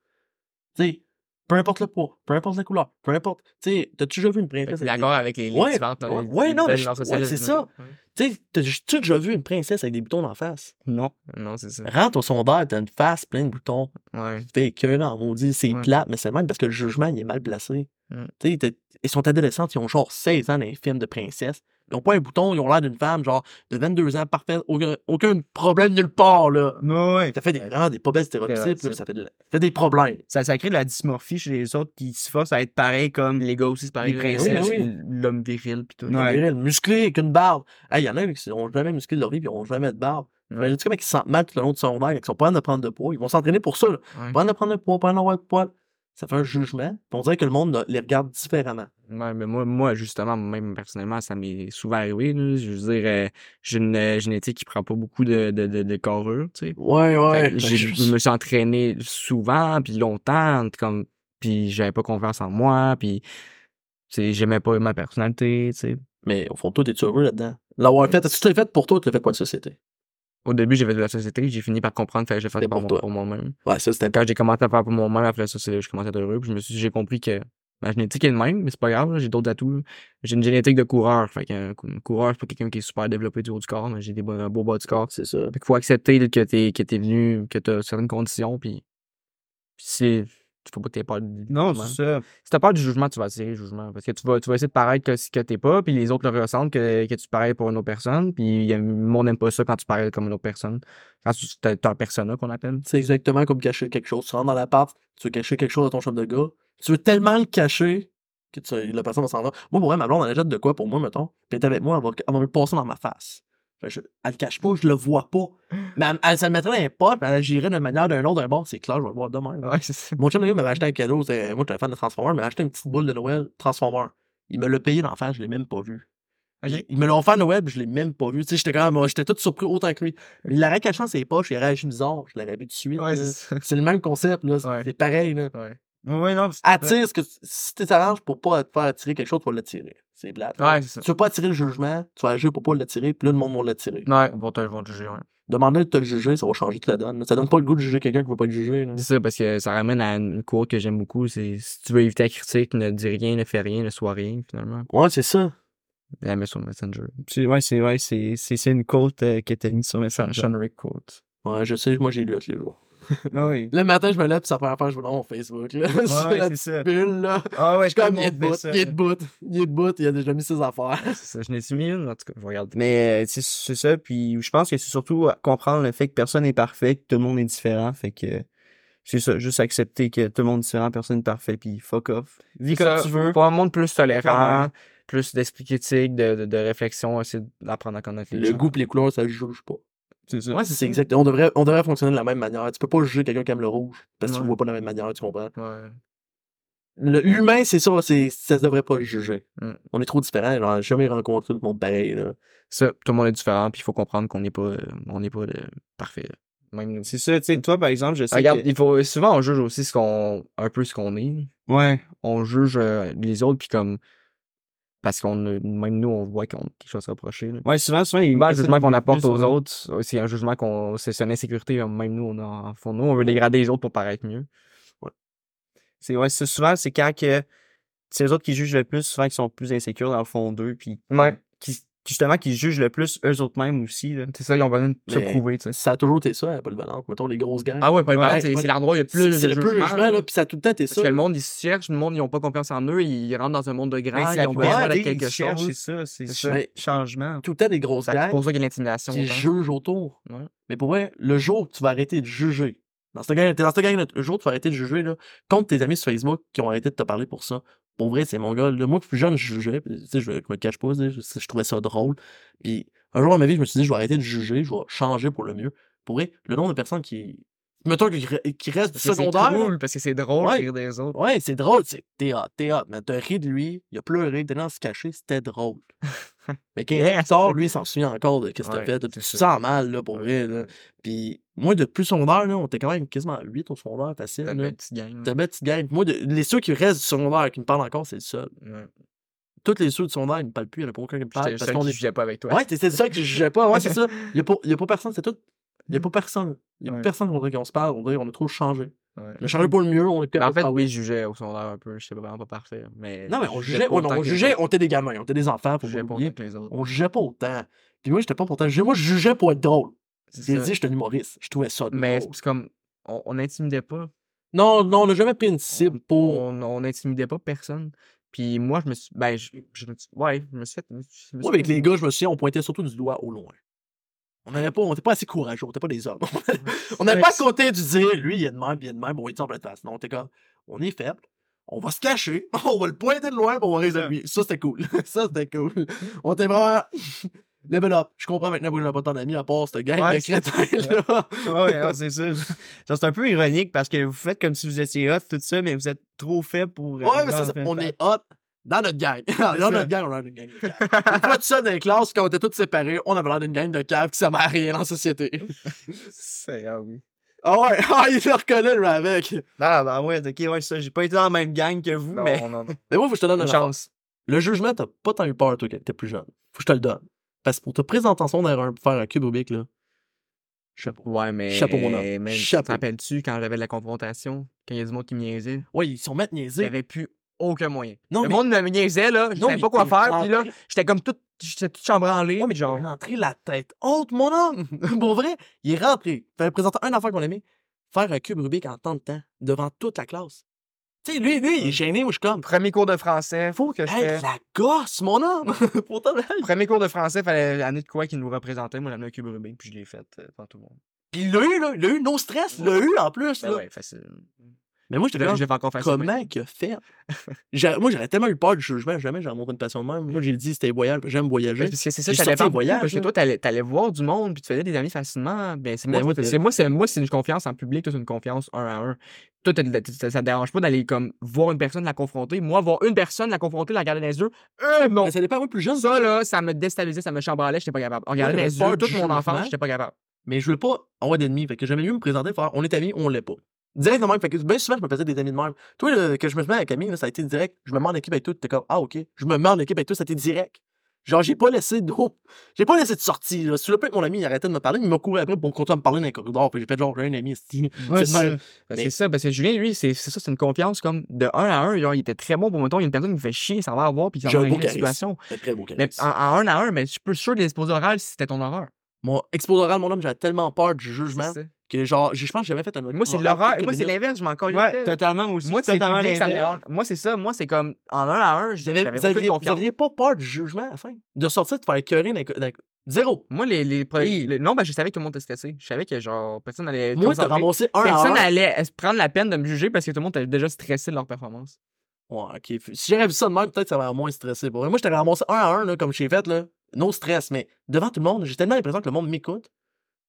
Tu sais, peu importe le poids, peu importe la couleur, peu importe. Tu sais, t'as-tu déjà vu une princesse? Avec d'accord avec les, les Ouais, différentes... ouais, les- ouais, les non, mais belles je- dans la société, ouais, c'est ça. des- Tu sais, t'as-tu déjà vu une princesse avec des boutons en face? Non. Non, c'est ça. Rentre au sondage, t'as une face pleine de boutons. Ouais. T'es écœurant, on dit, c'est plate, mais c'est même parce que le jugement, il est mal placé. Mm. Tu sais, ils sont adolescents, ils ont genre 16 ans dans les films de princesses. Ils ont pas un bouton, ils ont l'air d'une femme, genre, de 22 ans, parfaite, aucun, aucun problème nulle part, là. Non, ouais. Ça fait des, vraiment des pas belles stéréotypes, là, ça fait, de ça fait des problèmes. Ça, ça crée de la dysmorphie chez les autres qui se forcent à être pareil comme Les gars aussi, c'est pareil. Les là, princesses, oui, oui. L'homme viril, puis tout. Ouais. Viril, musclé, avec une barbe. Hey, il y en a qui ont jamais musclé de leur vie, puis ils ont jamais de barbe. Ouais. Tu sais comment ils se sentent mal tout le long de son air, ils sont pas en train de prendre de poids. Ils vont s'entraîner pour ça, là. Ouais. Pas en train de prendre de poids, pas en d'avoir de poids. Ça fait un jugement. puis on dirait que le monde les regarde différemment. Ouais, mais moi, moi, justement, même personnellement, ça m'est souvent arrivé. Là. Je veux dire, euh, j'ai une euh, génétique qui prend pas beaucoup de, de, de, de carrure, tu sais. Ouais, Fait ouais. j'ai- Je me suis entraîné souvent, puis longtemps, comme, puis j'avais pas confiance en moi, puis j'aimais pas ma personnalité, tu sais. Mais au fond, toi, t'es heureux là-dedans? L'avoir fait, est-ce que tu l'as fait pour toi tu l'as fait pour la société? Au début, j'ai fait de la société, j'ai fini par comprendre que je faisais C'est pour, pour pour moi-même. Ouais, ça, c'était Quand j'ai commencé à faire pour moi-même, après ça, je commençais à être heureux, puis je me suis j'ai compris que ma génétique est le même, mais c'est pas grave, j'ai d'autres atouts. J'ai une génétique de coureur, fait qu'un un coureur, c'est pas quelqu'un qui est super développé du haut du corps, mais j'ai des beaux- un beau bas du corps. C'est ça. Fait qu'il faut accepter que t'es que t'es venu, que t'as certaines conditions, puis, puis c'est. Faut pas que t'aies peur du Non, c'est ça. Si t'as peur du jugement, tu vas attirer le jugement. Parce que tu vas, tu vas essayer de paraître que, ce que t'es pas, puis les autres le ressentent que, que tu parais pour une autre personne, puis il y a- le monde n'aime pas ça quand tu parais comme une autre personne. Quand tu t'as un persona qu'on appelle. C'est exactement comme cacher quelque chose. Tu rentres dans l'appart, tu veux cacher quelque chose de ton chef de gars. Tu veux tellement le cacher que tu, la personne va s'en va. Moi, pour vrai, ma blonde, elle jette de quoi pour moi, mettons. Puis elle est avec moi, elle va, elle va me le passer dans ma face. Fait je- elle le cache pas, je le vois pas. Mais elle, elle, ça me mettrait dans les potes, elle agirait d'une manière d'un autre d'un bord. C'est clair, je vais le voir demain. là. Ouais, c'est ça. Mon chum gars m'avait acheté un cadeau. c'était- Moi, j'étais un fan de Transformers, il m'a acheté une petite boule de Noël Transformers. Il me l'a payé la face, je l'ai même pas vu. Ok. Il me l'a offert à Noël, je l'ai même pas vu. Tu sais, j'étais quand même, j'étais tout surpris autant que lui. Il l'aurait caché dans ses poches, il aurait agi bizarre, je l'aurais vu tout de suite. Ouais, c'est c'est le même concept, là. C'est Ouais. c'est pareil, là. Ouais. Ouais, non, c'est- Attire ce que tu- si tu t'arranges pour pas te faire attirer quelque chose, tu vas l'attirer. C'est plate. Ouais, c'est ça. Tu veux pas attirer le jugement, tu vas agir pour pas l'attirer, puis là, le monde va l'attirer. Ouais, ils vont te, ils vont te juger, ouais. Demander de te juger, ça va changer toute la donne. Ça donne pas le goût de juger quelqu'un qui veut pas jugé. là. C'est ça, parce que ça ramène à une quote que j'aime beaucoup, c'est si tu veux éviter la critique, ne dis rien, ne fais rien, ne sois rien, finalement. Ouais, c'est ça. La mets sur Messenger. c'est ouais, c'est ouais, c'est c'est c'est une côte euh, qui était mise sur mes Sean, Sean Rick quote. Ouais, je sais, moi j'ai lu à tous les jours. Ah oui. Le matin, je me lève, puis ça fait affaire, je vais dans mon Facebook. Là. c'est Ouais, la c'est ça. bulle, là. Ah ouais, Je suis comme, il est ça. il est il est il a déjà mis ses affaires. C'est ça, je n'ai-tu mis une? En tout cas, je vais regarder. Mais euh, c'est c'est ça, puis je pense que c'est surtout comprendre le fait que personne n'est parfait, que tout le monde est différent, fait que c'est ça, juste accepter que tout le monde est différent, personne n'est parfait, puis fuck off. Vis comme Ça, tu veux. Pour un monde plus tolérant, plus d'esprit critique, de, de, de réflexion, essayer d'apprendre à connaître les Le gens. goût pis les couleurs, ça juge pas. C'est ça. Ouais, C'est exact. On devrait, on devrait fonctionner de la même manière. Tu peux pas juger quelqu'un qui aime le rouge parce que tu Ouais. le vois pas de la même manière, tu comprends? Ouais. Le- L'humain, c'est ça, c'est, ça se devrait pas le juger. Mm. On est trop différents, on n'a jamais rencontré tout le monde pareil, là. Ça, tout le monde est différent, puis il faut comprendre qu'on n'est pas, euh, on n'est pas euh, parfait. Même. C'est ça, tu sais, toi, par exemple, je sais Regarde, que... il faut, souvent, on juge aussi ce qu'on, un peu ce qu'on est. Ouais. On juge euh, les autres, puis comme, parce qu'on, même nous, on voit qu'on a quelque chose à reprocher. là. Ouais, souvent, souvent, il Souvent, le jugement qu'on apporte aux ouais. autres, c'est un jugement qu'on, c'est une insécurité, même nous, on a en fond. Nous, on veut dégrader les autres pour paraître mieux. C'est, ouais, c'est souvent, c'est quand que c'est les autres qui jugent le plus, souvent qui sont plus insécures dans le fond d'eux, puis Ouais. qui, justement, qui jugent le plus eux autres mêmes aussi. C'est ça, ils ont besoin de se prouver, tu sais. Ça a toujours été ça, à Paul Valence. Mettons les grosses gangs. Ah ouais, pas Ouais, c'est ouais. c'est l'endroit où il y a plus c'est de le plus jugement, jugement, là, puis ça a tout le temps été Parce ça. que le monde, ils se cherchent, le monde, ils ont pas confiance en eux, ils rentrent dans un monde de grands, c'est ils ont besoin de quelque ils cherchent, chose. C'est ça, c'est C'est ça. ça. Mais- Changement. Tout le temps des grosses C'est gangs pour ça qu'il y a l'intimidation. qui autant. jugent autour. Ouais. Mais pour vrai, le jour que tu vas arrêter de juger, dans cette gang, t'es dans cette gang, le jour où tu vas arrêter de juger, là, compte tes amis sur Facebook qui ont arrêté de te parler pour ça. Pour vrai, c'est mon gars. Là, moi, plus jeune, je jugeais. Tu sais, je, je me cache pas, je, je trouvais ça drôle. Puis un jour dans ma vie, je me suis dit, je vais arrêter de juger, je vais changer pour le mieux. Pour vrai, le nombre de personnes qui. Mettons qui, re- qui restent du c'est secondaire. là, cool, parce que c'est drôle Ouais. de rire des autres. Ouais, c'est drôle, c'est t'es hot, t'es hot, mais t'as ri de lui, il a pleuré, t'es dans se cacher, c'était drôle. mais quand il sort, lui, il s'en souvient encore de qu'est-ce que t'as Ouais, fait, tu te sens mal, là, pour vrai, là. Puis, moi, depuis le secondaire, là, on était quand même quasiment 8 au secondaire, facile, T'as une petite gang. T'as belle petite gang. Moi, de- les ceux qui restent du secondaire, qui me parlent encore, c'est le seul. Ouais. Tous les ceux du secondaire, ils me parlent plus, il n'y en a pas aucun qui me parle. Parce qu'on est... jugeait pas avec toi. Ouais, c'est ça que je jugeais pas, ouais, c'est ça. Il n'y a, pas- personne, c'est tout. Il n'y a pas personne. Il y a personne on dirait qu'on se parle, on dirait qu'on a trop changé. Ouais. On a changé pour le mieux, on est Mais en fait, Ah oui, je jugeais au secondaire un peu. J'étais vraiment pas parfait. Mais Non, mais on je jugeait, pas ouais, non, on jugeait, on était des gamins, on était des enfants, faut Je pas jugeais pas oublier. autant que les autres. On jugeait pas autant. Puis moi, j'étais pas pourtant. Moi, je jugeais pour être drôle. C'est J'ai dit, j'étais un humoriste. Je trouvais ça drôle. Mais c'est comme, on, on intimidait pas. Non, non, on n'a jamais pris une cible pour. On, on intimidait pas personne. Puis moi, je me suis. Ben, je, je me suis- Ouais, je me suis fait. je me suis Moi, avec les gars, je me souviens, on pointait surtout du doigt au loin. On n'avait pas, on était pas assez courageux, on était pas des hommes. on n'avait pas à c'est- côté du dire, lui, il est de même, il est de même, on va être en pleine face. Non, on était comme, on est faible, on va se cacher, on va le pointer de loin, puis on va lui. Ça, c'était cool. ça, c'était cool. On était vraiment. Level up. Je comprends maintenant pourquoi j'ai pas tant d'amis à part cette gang Ouais, de crétins, là. Ouais, c'est ça. Ça, C'est un peu ironique parce que vous faites comme si vous étiez hot, tout ça, mais vous êtes trop fait pour. euh, Ouais, mais ça. On est hot dans notre gang. dans notre gang, on a une gang de cave. Une fois tout seul dans les classes, quand on était tous séparés, on avait l'air d'une gang de cave qui servait à rien dans la société. C'est- Ah oui. Ah ouais, ah, il le reconnaît, lui, avec. Ah, ben ouais, ok, ouais, ça. J'ai pas été dans la même gang que vous, Non, mais. non, non. Mais moi, faut que je te donne Une chance. chance. Le jugement, t'as pas tant eu peur, toi, quand t'étais plus jeune. Faut que je te le donne. Parce que pour te présenter en son un, pour faire un cube Rubik, là. Chapeau. Ouais, mais. Chapeau, mon homme. Chapeau. te rappelles-tu quand j'avais de la confrontation, quand il y a du monde qui me niaisait? Ouais, ils sont mettre niaiser. J'avais plus aucun moyen. Non, le mais- monde me niaisait, là. Je Non, savais pas quoi faire, puis là, j'étais comme tout. J'étais tout chambranlé. Ouais, mais genre, rentré la tête haute, mon homme. Pour vrai, il est rentré. Fallait présenter un affaire qu'on aimait. Faire un cube Rubik en temps de temps, devant toute la classe. Tu sais, lui, lui, il est gêné, moi, je suis comme. Premier cours de français, faut que je Hey, fais. la gosse, mon homme! Pourtant. Premier cours de français, fallait l'année de quoi qui nous représentait. Moi, j'avais un cube Rubik, puis je l'ai fait euh, devant tout le monde. Puis il l'a eu, là. Il l'a eu, no stress. Il l'a eu, en plus, Ben là. ouais, facile. Mais moi, Je je l'ai fait encore comment qu'il a fait? J'ai- moi, j'aurais tellement eu peur du jugement. Jamais j'aurais montré une passion de même. Moi, j'ai dit, c'était voyage. J'aime voyager. Parce que c'est ça, J'ai dépend un voyage, Parce que toi, t'allais, t'allais voir du monde, puis tu faisais des amis facilement. Ben, c'est moi, c'est, moi, c'est, une confiance en public, toi, c'est une confiance un à un. Toi, ça, te dérange pas d'aller comme voir une personne, la confronter. Moi, voir une personne, la confronter, la regarder dans les yeux, euh, non. Ça dépend, moi, plus jeune. Ça, là, ça me déstabilisait, ça me chambranlait, j'étais pas capable. Regarder dans les yeux, toute mon enfance, j'étais pas capable. Mais je veux pas avoir d'ennemis. Fait que j'aimais mieux me présenter, faire on est amis ou on l'est pas. Direct de même. Fait que bien souvent, je me faisais des amis de même. Toi, là, que je me mets avec Camille, là, ça a été direct. Je me mets en équipe avec toi, t'es comme, ah, ok. Je me mets en équipe avec toi, ça a été direct. Genre, j'ai pas laissé d'eau. J'ai pas laissé de sortie. Là. Si tu avec mon ami, il arrêtait de me parler, il m'a couru après pour continuer à me parler dans les corridors. Puis j'ai fait genre, j'ai un ami, esti. Ouais, C'est ça. Ben, Mais- C'est ça, parce que Julien, lui, c'est, ça, c'est une confiance comme de un à un. Genre, il était très bon pour mettons, il y a une personne qui me fait chier, ça va avoir, puis ça J'ai va un beau régler la charisme. situation. Très beau, Mais en, en un à un, mais je suis sûr de l'exposé oral si c'était ton horreur. Moi, exposé oral, mon homme, j'avais tellement peur du jugement. Que genre, je pense que j'ai jamais fait un Moi, c'est l'horreur. Moi, c'est l'inverse, je m'en. Ouais, totalement aussi. Moi, c'est totalement l'inverse. Moi, c'est ça. Moi, c'est comme en un à un, j'avais j'avais vous aviez, vous confiance. aviez pas peur du jugement à la fin? De sortir, de faire écœurer Zéro? Moi, les, les, Oui. non, ben, je savais que tout le monde était stressé. Je savais que, genre, personne allait. Moi, t'as ramassé un à Personne un. allait se prendre la peine de me juger parce que tout le monde était déjà stressé de leur performance. Ouais, ok. Si j'avais vu ça de même, peut-être que ça m'aurait moins stressé. Pour. Moi, je t'avais ramassé un à un, là, comme j'ai fait, là. No stress, mais devant tout le monde, j'ai tellement l'impression que le monde m'écoute.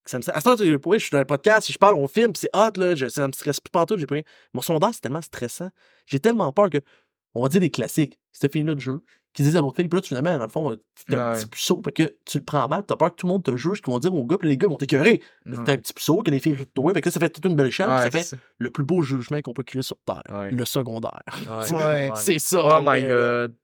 Ça me... À ce je je suis dans un podcast, si je parle, on filme, c'est hot, là, je... ça me stresse plus partout, j'ai pas rien. Mon sondage, c'est tellement stressant. J'ai tellement peur que on va dire des classiques, cette fille-là de jeu, qui disent à l'autre fille, puis là, tu finalement, dans le fond, t'es un Ouais. petit puceau, fait que tu le prends mal, t'as peur que tout le monde te juge, qu'ils vont dire aux gars, puis les gars vont t'écœurer. Ouais. T'es un petit puceau, que les filles rient de toi, fait que là, ça fait toute une belle échelle, puis Ouais, ça fait ça. le plus beau jugement qu'on peut créer sur Terre, Ouais. le secondaire. C'est ça. Oh my ouais. god.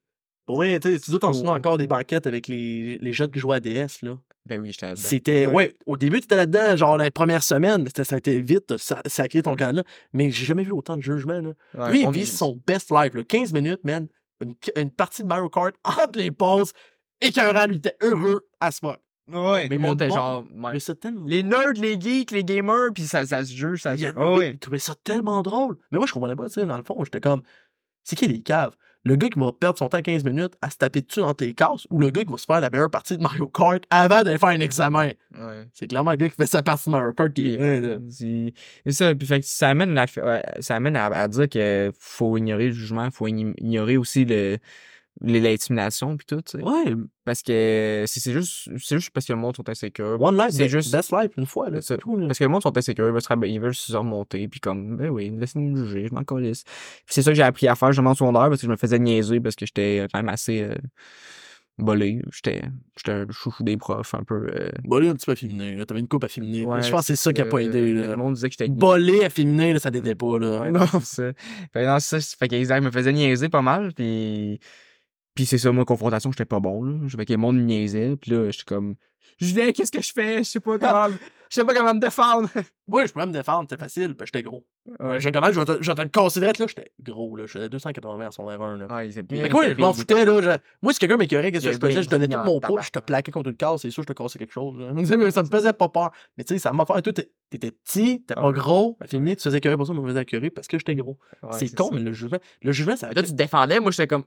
Vrai, tu sais, tu dois t'en souvenir encore des banquettes avec les, les jeunes qui jouaient à DS, là. Ben oui, j'étais là-dedans. C'était, ouais, au début, tu étais là-dedans, genre la première semaine, ça a été vite, ça, ça a créé ton camp là, mais j'ai jamais vu autant de jugements, là. Ouais, Lui, il on vit vit- son best life, là. 15 minutes, man. Une, une partie de Mario Kart entre les pauses. Écœurant, lui, il était heureux à ce moment. Ouais. Mais moi, monde- genre. Mais tellement. Les nerds, les geeks, les gamers, puis ça, ça se juge, ça Il, se a- Ah ouais. il trouvait ça tellement drôle. Mais moi, je comprenais pas, tu sais, dans le fond, j'étais comme, c'est qui les caves? Le gars qui va perdre son temps 15 minutes à se taper dessus dans tes cases ou le gars qui va se faire la meilleure partie de Mario Kart avant d'aller faire un examen? Ouais. C'est clairement le gars qui fait sa partie de Mario Kart qui est. C'est ça, puis fait que ça amène, ça amène à, à dire que faut ignorer le jugement, faut ign- ignorer aussi le l'intimidation puis tout, tu sais. Ouais, Parce que c'est c'est juste c'est juste parce que le monde sont insécures. One Life, C'est juste- best life une fois, là. C'est. Parce que le monde sont insécures, ils veulent se, rab- ils veulent se remonter, puis comme, ben oui, laissez-nous juger, je m'en calisse. Puis c'est ça que j'ai appris à faire, je m'en secondaire, parce que je me faisais niaiser, parce que j'étais quand même assez euh, bolé. J'étais j'étais un chouchou des profs, un peu. euh, Bolé un petit peu afféminé, là. T'avais une coupe afféminée. ouais, je pense que c'est ça qui a pas aidé, Le là. monde disait que j'étais Bolé afféminé, là, ça t'aidait pas, là. non, c'est ça. Fait, que non, ça. Fait me faisait niaiser pas mal, puis... Puis c'est ça, moi, confrontation, j'étais pas bon, là. Fait que le monde me niaisait, puis là, j'étais comme... Julien, qu'est-ce que je fais? Je sais pas comment... Je sais pas comment me défendre. Ouais, je pouvais me défendre, c'était facile, que j'étais gros. Ouais. J'ai comment je je te le considérer, là, j'étais gros, là. J'étais 280 à son 1, là. Ouais, c'est Fait que moi, je m'en foutais, là. je- Moi, si quelqu'un m'écœurait, qu'est-ce que je Il faisais? Je donnais tout bien mon poids, je te plaquais contre une case, c'est sûr, je te cassais quelque chose. là. Mais ça me faisait pas peur. Mais tu sais, ça m'a fait. Toi, t'es- t'étais petit, t'étais pas gros, afféminé, tu te faisais écœurer pour ça, mais je me faisais écœurer parce que j'étais gros. c'est con, mais le jugement. Le jugement, ça Toi, tu te défendais, moi, j'étais comme...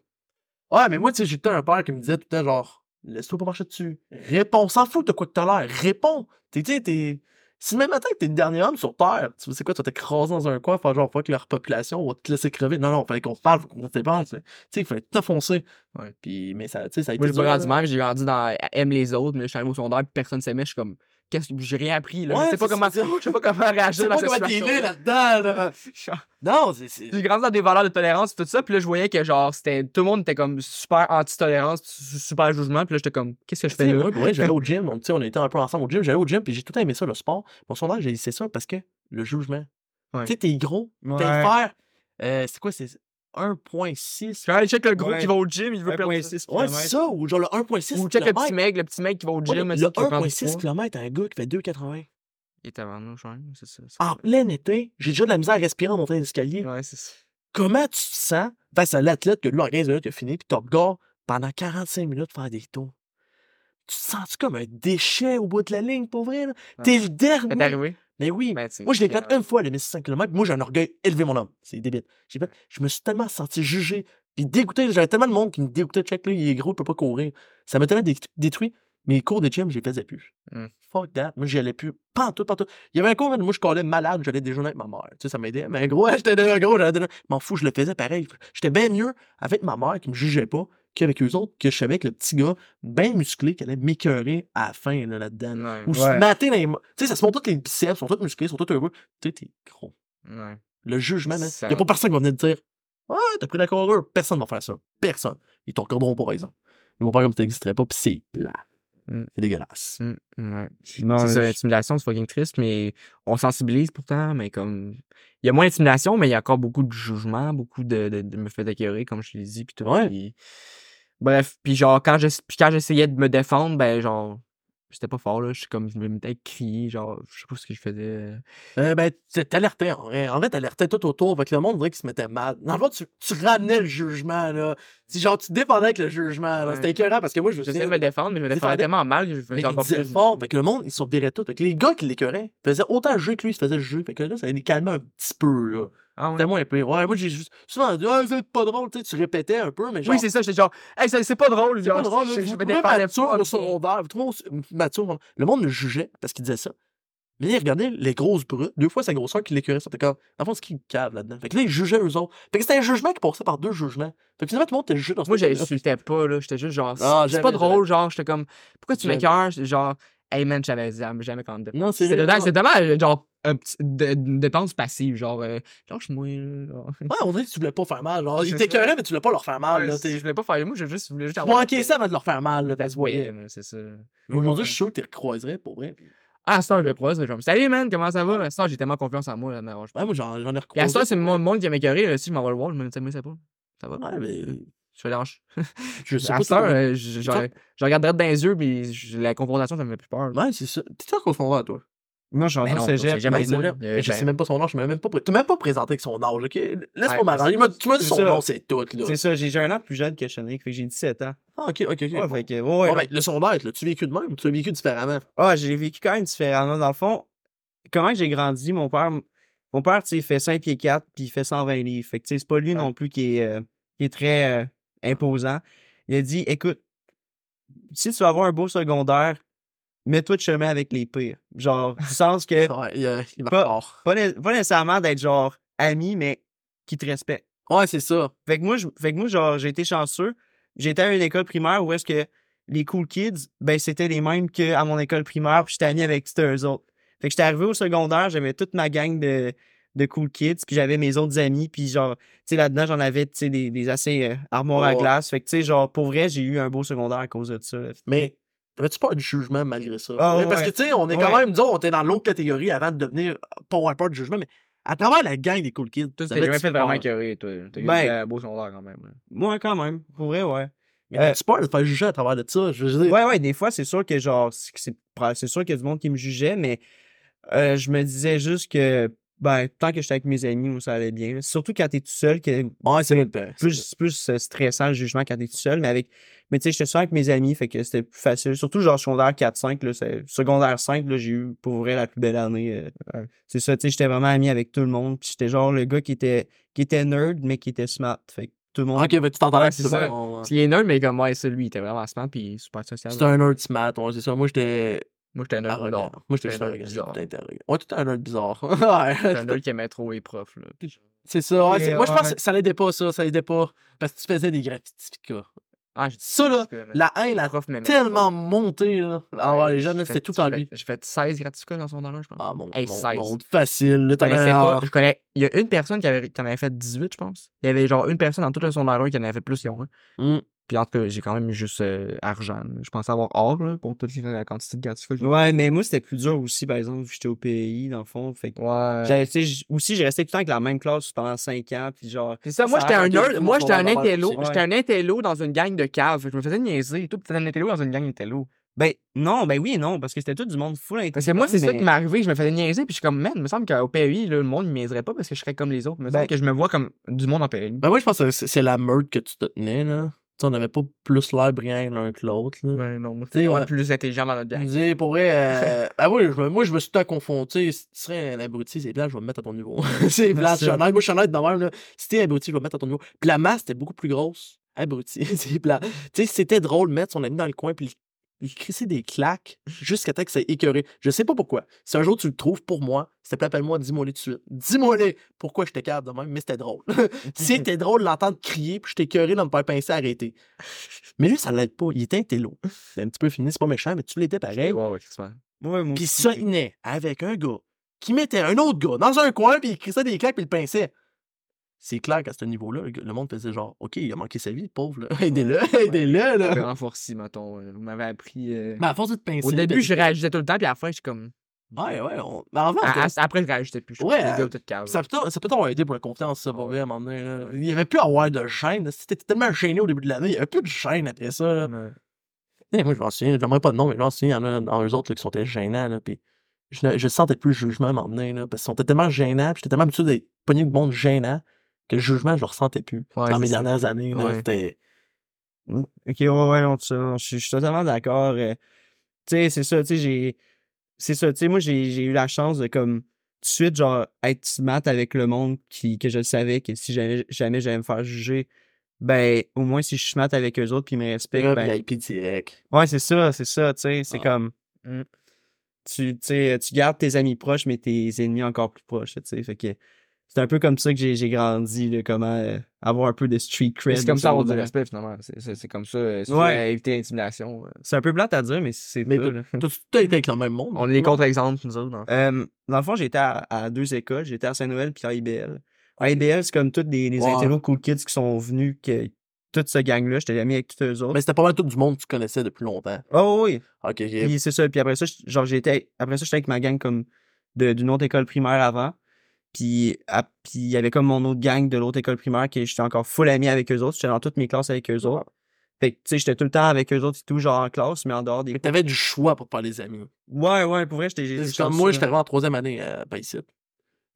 Ouais, mais moi, tu sais, j'ai tout le un père qui me disait tout le temps, genre, laisse-toi pas marcher dessus. Réponds, on s'en fout de quoi que t'as l'air. Réponds. T'es, tu sais, t'es. Si même matin que t'es le dernier homme sur Terre, tu sais quoi, tu vas t'écraser dans un coin, faire genre, faut que leur population va te laisser crever. Non, non, fallait qu'on se parle, faut qu'on se dépense. Tu sais, il fallait t'enfoncer. Ouais. Puis, mais ça, tu sais, ça a été. Moi, j'ai grandi même, j'ai grandi dans Aime les autres, mais je suis arrivé au secondaire, personne s'aimait, je suis comme... Qu'est-ce que j'ai rien appris, là. Ouais, je sais pas comment... Je sais pas comment réagir Je sais dans pas cette comment t'es situation. né là-dedans, là. Non, c'est. J'ai grandi dans des valeurs de tolérance et tout ça, puis là, je voyais que, genre, c'était... Tout le monde était comme super anti-tolérance, super jugement, puis là, j'étais comme... Qu'est-ce que je fais là? vrai, j'allais au gym, on, tu sais, on était un peu ensemble au gym, j'allais au gym, puis j'ai tout aimé ça, le sport. Mon sondage, j'ai laissé ça parce que le jugement. Ouais. Tu sais, t'es gros, Ouais. t'es faire. euh, c'est quoi, c'est 1.6 Je vais aller check le gros Ouais. qui va au gym, il veut perdre... 1.6 Ouais, c'est ça, ou genre le 1.6 Ou check le petit mec, le petit mec qui va au Ouais, gym. le prendre du 1.6 poids? km, un gars qui fait 2,80. Il est avant nous, ouais, c'est ça. En plein été, j'ai déjà de la misère à respirer en montant les escaliers. Ouais, c'est ça. Comment tu te sens face à l'athlète que lui, en 15 minutes, il a fini, puis tu regardes pendant 45 minutes faire des tours? Tu te sens comme un déchet au bout de la ligne, pour vrai? là? T'es le dernier. Mais oui, Ben, Moi, je l'ai fait une fois, le 1500 km. Moi, j'ai un orgueil élevé, mon homme. C'est débile. J'ai fait, je me suis tellement senti jugé. Puis dégoûté. J'avais tellement de monde qui me dégoûtait. Check, là, il est gros, il peut pas courir. Ça m'a tellement dé- détruit. Mes cours de gym, je les faisais plus. Hmm. Fuck that. Moi, j'y allais plus. Pas en tout, pas en tout. Il y avait un cours, moi, je collais malade. J'allais déjeuner avec ma mère. Tu sais, ça m'aidait. Mais gros, j'étais un gros, j'allais. M'en fous, je le faisais pareil. J'étais bien mieux avec ma mère qui me jugeait pas qu'avec eux autres, que je savais que le petit gars, bien musclé, qui allait m'écœurer à la fin, là, là-dedans. Ouais. Ou se Ouais. mater dans les. Tu sais, ça se monte tous les biceps, sont tous musclés, sont tous heureux. Tu sais, t'es gros. Ouais. Le jugement. Ça- Il a pas personne qui va venir te dire Ouais, t'as pris la coureur. Personne va faire ça. Personne. Ils t'en regarderont pas, par exemple. Ils vont faire comme si t'existerais pas, pis c'est plat. Mm. C'est dégueulasse. Mm, ouais. Non, c'est ça, je- l'intimidation, c'est fucking triste, mais on sensibilise pourtant, mais comme. Il y a moins d'intimidation, mais il y a encore beaucoup de jugement, beaucoup de, de, de me fait écœurer, comme je l'ai dit, puis tout. Ouais. puis- Bref, puis genre, quand j'ess- puis quand j'essayais de me défendre, ben genre. J'étais pas fort, là. Je suis comme, je me mettais à crier, genre, je sais pas ce que je faisais. Euh, ben, tu- t'alertais, en vrai. En vrai, t'alertais tout autour. Avec le monde, on dirait qu'il se mettait mal. Dans le fond, tu, tu ramenais le jugement, là. Si, genre, tu te défendais avec le jugement, là. C'était écœurant parce que moi, je me J'essayais de me défendre, mais je me défendais tellement mal que je faisais encore plus. fort, fait que le monde, ils se tout. Fait que les gars qui l'écœuraient faisaient autant juger que lui, il se faisait juger. Fait que là, ça les calmait un petit peu, là. Ah ouais. Moins épais. Ouais, moi, j'ai juste souvent dit, ah, c'est pas drôle, tu sais, tu répétais un peu, mais genre. Oui, c'est ça, j'étais genre, hey, c'est pas drôle, C'est pas drôle, je, je vous me défendais pas. au secondaire, vous trouvez mature. Le monde me jugeait parce qu'il disait ça. Mais regardez les grosses brutes, deux fois sa grosseur qui l'écœurait, c'était comme, en fond, ce qui cave là-dedans? Fait que là, ils jugeaient eux autres. Fait que c'était un jugement qui passait par deux jugements. Fait que finalement, tout le monde était jugé dans ce Moi, j'insultais pas, là. J'étais juste genre, Ah, c'est pas drôle, genre, j'étais comme, pourquoi tu m'écœures? Genre, Hey man, j'avais jamais, jamais candidat. Non, c'est C'est tellement genre un petit de, de dépense passive, genre euh, lâche-moi. là. Ouais, on dirait que tu voulais pas faire mal. Genre, ils ça. t'écœuraient, mais tu voulais pas leur faire mal. Ouais, Là, je voulais pas faire moi, je juste, je voulais juste Tu manquais ça avant de leur faire mal. Là, Ça ça voyait, là, c'est ça. Aujourd'hui, je suis sûr que tu les recroiserais pour vrai. Ah, ça, je le croise, je vais me Salut man, comment ça va? Ça, j'ai tellement confiance en moi, là, mais je Ouais, moi, j'en ai Puis à recroisé. ça, c'est mon monde qui m'a écœuré, si je m'en vais le voir, je me dis, mais c'est pas. Ça va? Ouais, mais Je fais lâche. je sais À pas. euh, je, je, je regarderais dans les yeux, puis je- la confrontation, ça me fait plus peur. Ouais, c'est ça. T'es sûr qu'on se à toi? Moi, je suis Mais encore non, cégep. c'est jamais Ben. Mais je Ben, sais même pas son âge. Je m'as même pas, pré- t'as même pas présenté avec son âge, ok? Laisse-moi Ouais, m'arranger. Tu m'as dit c'est son nom, c'est tout, là. C'est ça, j'ai j'ai un an plus jeune que Chenric, fait que j'ai 17 ans. Ah, ok, ok, ok. Ouais, Bon. fait que, ouais, ouais, Bon, non. ben, le sondage, là, tu vécu de même ou tu l'as vécu différemment? Ah, j'ai vécu quand même différemment. Dans le fond, comment que j'ai grandi, mon père, mon père, tu sais, il fait 5 pieds 4 puis il fait 120 livres. Fait que, tu sais, c'est pas lui non plus qui est, euh, qui est très euh, imposant. Il a dit, écoute, si tu veux avoir un beau secondaire, mets-toi de chemin avec les pires. Genre, du sens que, Ouais, il, Pas- pas, né- pas nécessairement d'être genre ami, mais qui te respecte. Ouais, c'est ça. Fait que moi, je- fait que moi genre, j'ai été chanceux. J'étais à une école primaire où est-ce que les cool kids, ben, c'était les mêmes qu'à mon école primaire, puis j'étais ami avec eux autres. Fait que j'étais arrivé au secondaire, j'avais toute ma gang de, de cool kids, puis j'avais mes autres amis, puis genre, tu sais, là-dedans, j'en avais, tu sais, des, des assez euh, armoires à glace. Fait que, tu sais, genre, pour vrai, j'ai eu un beau secondaire à cause de ça. là. Mais t'avais-tu pas de jugement malgré ça? Ah, Ouais, ouais, Parce que, tu sais, on est quand Ouais. même, disons, on était dans l'autre catégorie avant de devenir, pas avoir peur de jugement, mais à travers la gang des cool kids. Toi, t'as jamais fait vraiment écœuré, toi. T'as eu Ben- un beau secondaire quand même. là. Moi, quand même. Pour vrai, ouais. Mais Euh, t'as-tu peur de faire juger à travers de ça? Je veux dire, Ouais, ouais, des fois, c'est sûr que genre, c'est sûr qu'il y a du monde qui me jugeait, mais euh, je me disais juste que, ben, tant que j'étais avec mes amis, moi, ça allait bien. Surtout quand t'es tout seul, que ouais, c'est vrai. plus, plus euh, stressant le jugement quand t'es tout seul, mais avec, mais tu sais, j'étais souvent avec mes amis, fait que c'était plus facile. Surtout genre secondaire 4-5, là, c'est- secondaire 5, là, j'ai eu pour vrai la plus belle année. euh, Ouais. C'est ça, tu sais, j'étais vraiment ami avec tout le monde, puis j'étais genre le gars qui était, qui était nerd, mais qui était smart. Fait que tout le monde. Ok, mais tu Ouais, que c'est ça. ça. on- Il est nerd, mais comme, ouais, c'est lui, il était vraiment smart, puis super social. C'était un nerd smart, ouais, c'est ça. Moi, j'étais Moi, j'étais un nerd. arrogant. bizarre. Moi, j'étais un nerd bizarre. Ouais, tout un nerd bizarre. J'étais un nerd qui aimait trop les profs, là. C'est ça. ouais, Et, c'est- Moi, je pense que ça l'aidait pas, ça. Ça l'aidait pas. Parce que tu faisais des graffitis. Ah, Ça, là, la haine a tellement monté, là. Ah les jeunes, c'était tout en lui. J'ai fait 16 gratificats dans son dans je pense. Ah, mon, Hey, mon, 16. mon, facile. Là, Je t'avais connaissais pas- un- je connais. Il y a une personne qui, avait, qui en avait fait 18, je pense. Il y avait genre une personne dans tout le secondaire 1 qui en avait fait plus. Puis en tout cas, j'ai quand même juste euh, argent. Je pensais avoir or là, pour toute la quantité de que j'ai- Ouais, mais moi, c'était plus dur aussi, par exemple, vu que j'étais au pays, dans le fond. Fait que Ouais. J'avais- tu sais, j- aussi, j'ai resté tout le temps avec la même classe pendant 5 ans, puis genre. C'est ça, moi j'étais un nerd, moi j'étais un intello, j'étais un intello dans une gang de caves. Je me faisais niaiser, tout c'était un intello dans une gang d'intello. Ben, non, ben oui et non, parce que c'était tout du monde full Parce que moi, c'est ça qui m'est arrivé, je me faisais niaiser, puis je suis comme, man, il me semble qu'au PEI, là, le monde ne niaiserait pas parce que je serais comme les autres. Il me semble Ben- que je me vois comme du monde en PEI. Ben, moi, je pense que c'est c'est la meute que tu te tenais, là. Tu sais, on n'avait pas plus l'air brillant l'un que l'autre, là. Ouais, non, moi, Tu sais, c'est ouais. plus intelligent dans notre gang. dis, pour vrai, euh, ben oui, je moi, je me suis tout à confronté. Si tu serais un abruti, c'est plat, je vais me mettre à ton niveau. c'est plat, je suis. Moi, je suis de même, là. Si t'es abruti, je vais me mettre à ton niveau. Puis la masse était beaucoup plus grosse. Abruti, c'est plat. Tu sais, c'était drôle de mettre son ami dans le coin, puis il crissait des claques jusqu'à temps que ça écœuré. Je sais pas pourquoi. Si un jour tu le trouves pour moi, s'il te plaît, appelle-moi, dis-moi les tout de suite. Dis-moi les pourquoi j'étais capable de même, mais c'était drôle. c'était drôle de l'entendre crier, puis j'étais écœuré de me faire pincer, arrêter. Mais lui, ça l'aide pas. Il était intello. C'est un petit peu fini, c'est pas méchant, mais tu l'étais pareil. Ouais, ouais, c'est Ouais, Puis ça, il naît avec un gars qui mettait un autre gars dans un coin, puis il crissait des claques, puis il le pinçait. C'est clair qu'à ce niveau-là, le monde faisait genre, OK, il a manqué sa vie, pauvre, là. Aidez-le, aidez-le, là. J'ai renforcé, mettons. euh, Vous m'avez appris. euh, Mais à force de te pincer. Au début, je réagissais tout le temps, puis à la fin, je suis comme. Ouais, ouais. On... Mais À- à- après, je réagissais plus. Je Ouais, suis euh, gars, peut-être cave. ça peut ça peut t'avoir aidé pour la confiance, ça, pour vrai, à un moment donné. là. Il y avait plus à avoir de gêne. C'était tellement gêné au début de l'année. Il y avait plus de gêne après ça. là. Ouais. Eh, moi, je m'en souviens. J'aimerais pas de nom, mais je m'en souviens. Il y en a dans eux autres là, qui sont gênants. Là, puis je, ne- je sentais plus le jugement à un moment donné. Là, parce qu'ils sont tellement gênants. Puis j'étais tellement habitué d'être pogné de monde gênant le jugement, je le ressentais plus. Ouais, dans mes dernières années. Ouais. C'était. Ok, ouais, ouais, non, ça, je suis totalement d'accord. euh, tu sais, c'est ça, tu sais, j'ai. C'est ça, tu sais, moi, j'ai eu la chance de, comme, tout de suite, genre, être smart avec le monde qui, que je savais que si jamais, jamais j'allais me faire juger, ben, au moins, si je suis smart avec eux autres puis ils me respectent, ben, VIP direct. Ouais, c'est ça, c'est ça, tu sais, c'est Ah. comme. Mm. Tu, tu gardes tes amis proches, mais tes ennemis encore plus proches, tu sais. Fait que. C'est un peu comme ça que j'ai j'ai grandi, là, comment euh, avoir un peu de street cred. C'est comme ça avoir du respect, finalement. C'est- comme ça. euh, tu Ouais. éviter l'intimidation. euh. C'est un peu plate à dire, mais c'est Mais. T'as tout été avec le même monde. On est les contre-exemples, nous autres. dans le fond. Euh, dans le fond, j'étais à, à deux écoles. J'étais à Saint-Noël puis à IBL. À IBL, c'est comme tous Ouais. intellos cool kids qui sont venus, que, toute ce gang-là. J'étais ami avec tous eux autres. Mais c'était pas mal tout du monde que tu connaissais depuis longtemps. Oh oui. Ok, ok. Puis c'est ça. Puis après ça, genre, j'étais, après ça, j'étais avec ma gang comme de- d'une autre école primaire avant. Puis, à- puis il y avait comme mon autre gang de l'autre école primaire que j'étais encore full ami avec eux autres. J'étais dans toutes mes classes avec eux autres. Fait que, tu sais, j'étais tout le temps avec eux autres et tout, genre en classe, mais en dehors des Mais t'avais du choix pour faire des amis. Ouais, ouais, pour vrai, j'étais. comme moi, j'étais arrivé en troisième année à Païsite.